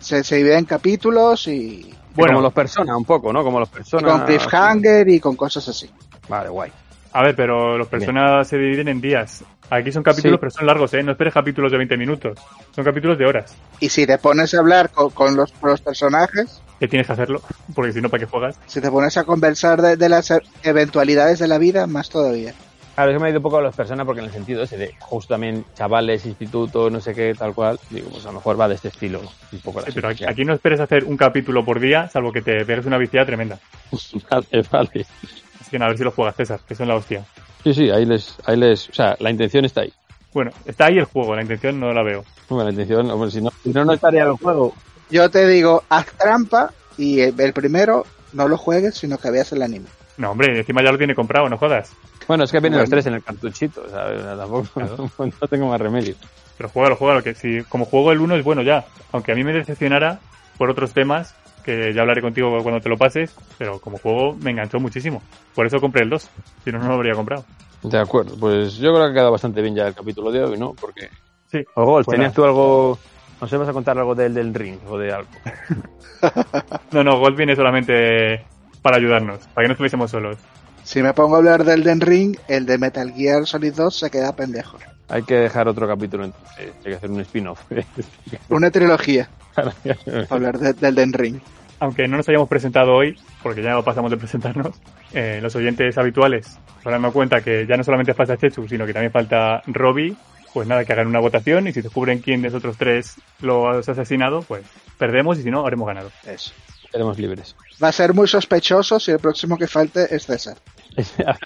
se, se divide en capítulos y, Bueno, como los personas, un poco, ¿no? Como los personas. con cliffhanger y con cosas así. Vale, guay. a ver, pero los personas se dividen en días. Aquí son capítulos, Sí. pero son largos, ¿eh? No esperes capítulos de 20 minutos. Son capítulos de horas. Y si te pones a hablar con, con los, con los personajes, Que tienes que hacerlo, porque si no, ¿para qué juegas? si te pones a conversar de, de las eventualidades de la vida, más todavía. Claro, es que me ha ido un poco a las personas porque en el sentido ese de justo también chavales, institutos, no sé qué, tal cual, digo, pues a lo mejor va de este estilo, un poco Sí, pero aquí, no esperes hacer un capítulo por día, salvo que te pegues una viciada tremenda. [laughs] Vale, vale. Así que a ver si lo juegas, César, que son la hostia. Sí, sí, ahí les, ahí les, o sea, la intención está ahí. Bueno, está ahí el juego, la intención no la veo. Bueno, la intención, hombre, si no, si no, no estaría el juego. Yo te digo, haz trampa y el, el primero no lo juegues, sino que veas el anime. No, hombre, encima ya lo tiene comprado, no jodas. Bueno, es que vienen Bueno. los tres en el cartuchito, ¿sabes? Tampoco, [laughs] no tengo más remedio. Pero juégalo, juégalo, que si como juego el 1 es bueno ya. Aunque a mí me decepcionara por otros temas, que ya hablaré contigo cuando te lo pases, pero como juego me enganchó muchísimo. Por eso compré el 2, si no, no lo habría comprado. De acuerdo, pues yo creo que ha quedado bastante bien ya el capítulo de hoy, ¿no? Porque... Sí. O Gol, ¿tenías tú algo... No sé, vas a contar algo del, del ring o de algo. [laughs] No, no, Gold viene solamente para ayudarnos, para que no estuviésemos solos. Si me pongo a hablar del Den Ring, el de Metal Gear Solid 2 se queda pendejo. Hay que dejar otro capítulo entonces, hay que hacer un spin-off. [laughs] Una trilogía, [laughs] hablar de- del Den Ring. Aunque no nos hayamos presentado hoy, porque ya no pasamos de presentarnos, eh, los oyentes habituales se habrán dado cuenta que ya no solamente falta Chechu, sino que también falta Robbie pues nada, que hagan una votación y si descubren quién de esos otros tres lo ha asesinado, pues perdemos y si no, habremos ganado. Eso. Seremos libres. Va a ser muy sospechoso si el próximo que falte es César. [laughs]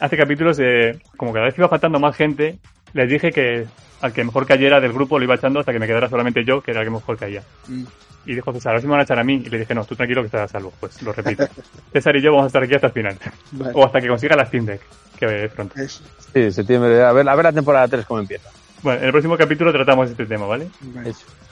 Hace capítulos, eh, como cada vez iba faltando más gente, les dije que al que mejor cayera del grupo lo iba echando hasta que me quedara solamente yo, que era el que mejor caía. Mm. Y dijo César, ahora sí me van a echar a mí. Y le dije, no, tú tranquilo que estás a salvo. Pues lo repito. [laughs] César y yo vamos a estar aquí hasta el final. Vale. O hasta que consiga la Steam Deck, que es pronto. Eso. Sí, septiembre. A ver, a ver la temporada 3 cómo empieza. Bueno, en el próximo capítulo tratamos este tema, ¿vale?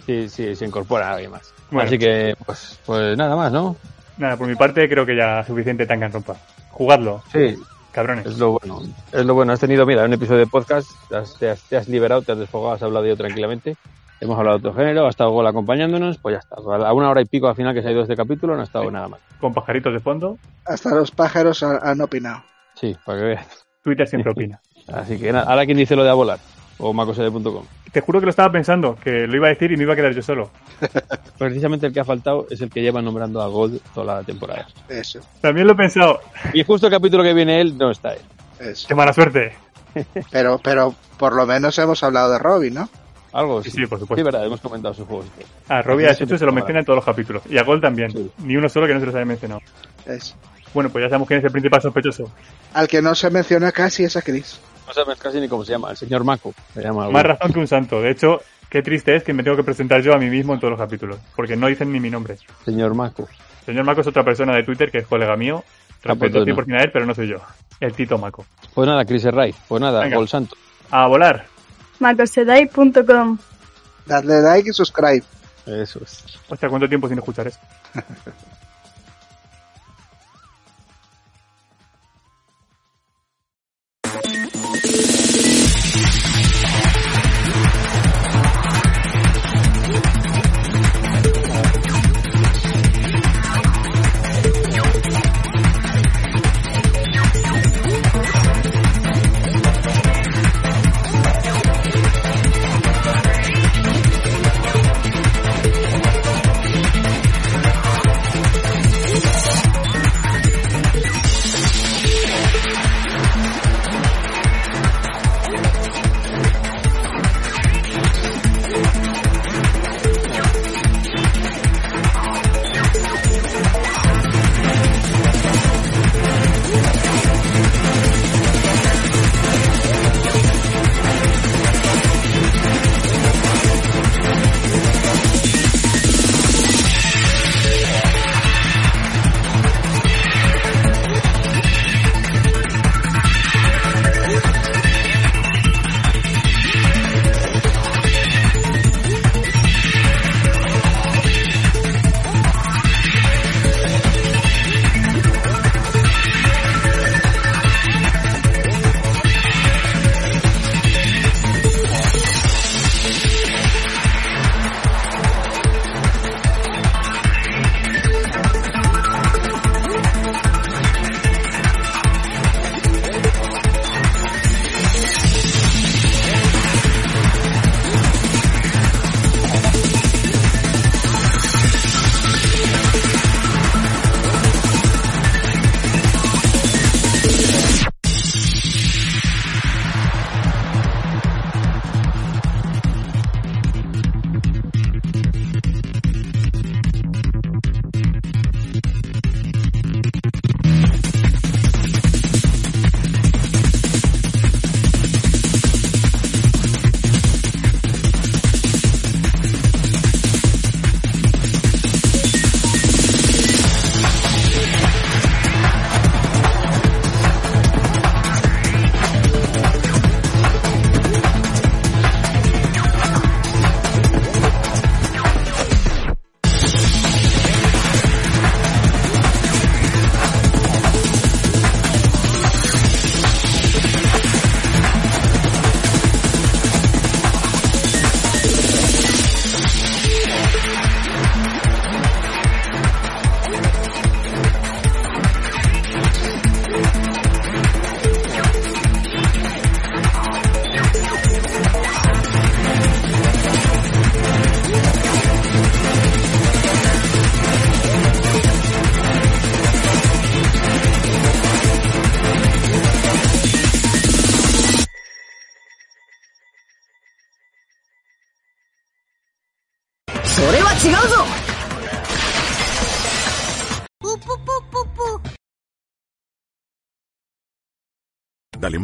Sí, sí, se incorpora alguien más. Bueno. Así que, pues, pues nada más, ¿no? Nada, por mi parte creo que ya suficiente Danganronpa. Jugadlo, Sí, cabrones. es lo bueno. Es lo bueno. Has tenido, mira, un episodio de podcast, te has, te has- te has liberado, te has desfogado, has hablado de ello tranquilamente. Hemos hablado de otro género, ha estado Gol acompañándonos, pues ya está. A una hora y pico al final que se ha ido este capítulo no ha estado nada mal. Con pajaritos de fondo, Hasta los pájaros ha- han opinado. Sí, para que veas. Twitter siempre opina. [laughs] Así que nada, ahora quien dice lo de a volar, o macosede.com. Te juro que lo estaba pensando, que lo iba a decir y me iba a quedar yo solo. [laughs] Precisamente el que ha faltado es el que lleva nombrando a Gold toda la temporada. Eso, También lo he pensado. Y justo el capítulo que viene él no está él. eso. Qué mala suerte. [laughs] Pero, pero por lo menos hemos hablado de Robin, ¿no? Algo Sí, sí. sí, por supuesto. Sí, verdad, hemos comentado sus juegos. A Robbie a se lo menciona en todos los capítulos. Y a Gol también. Sí. Ni uno solo que no se los haya mencionado. Eso. Bueno, pues ya sabemos quién es el principal sospechoso. Al que no se menciona casi es a Chris. No sabes casi ni cómo se llama, el señor Mako. Se llama algo. Más razón que un santo. De hecho, qué triste es que me tengo que presentar yo a mí mismo en todos los capítulos. Porque no dicen ni mi nombre. Señor Mako. Señor Maco es otra persona de Twitter que es colega mío. Ah, pues Respeto no. 100% a él, pero no soy yo. El Tito Maco. Pues nada, Chris Ray. Pues nada, Venga. Gol Santo. A volar. macosedai.com Dadle like y subscribe. Eso es. Hostia, ¿cuánto tiempo sin escuchar eso? [laughs]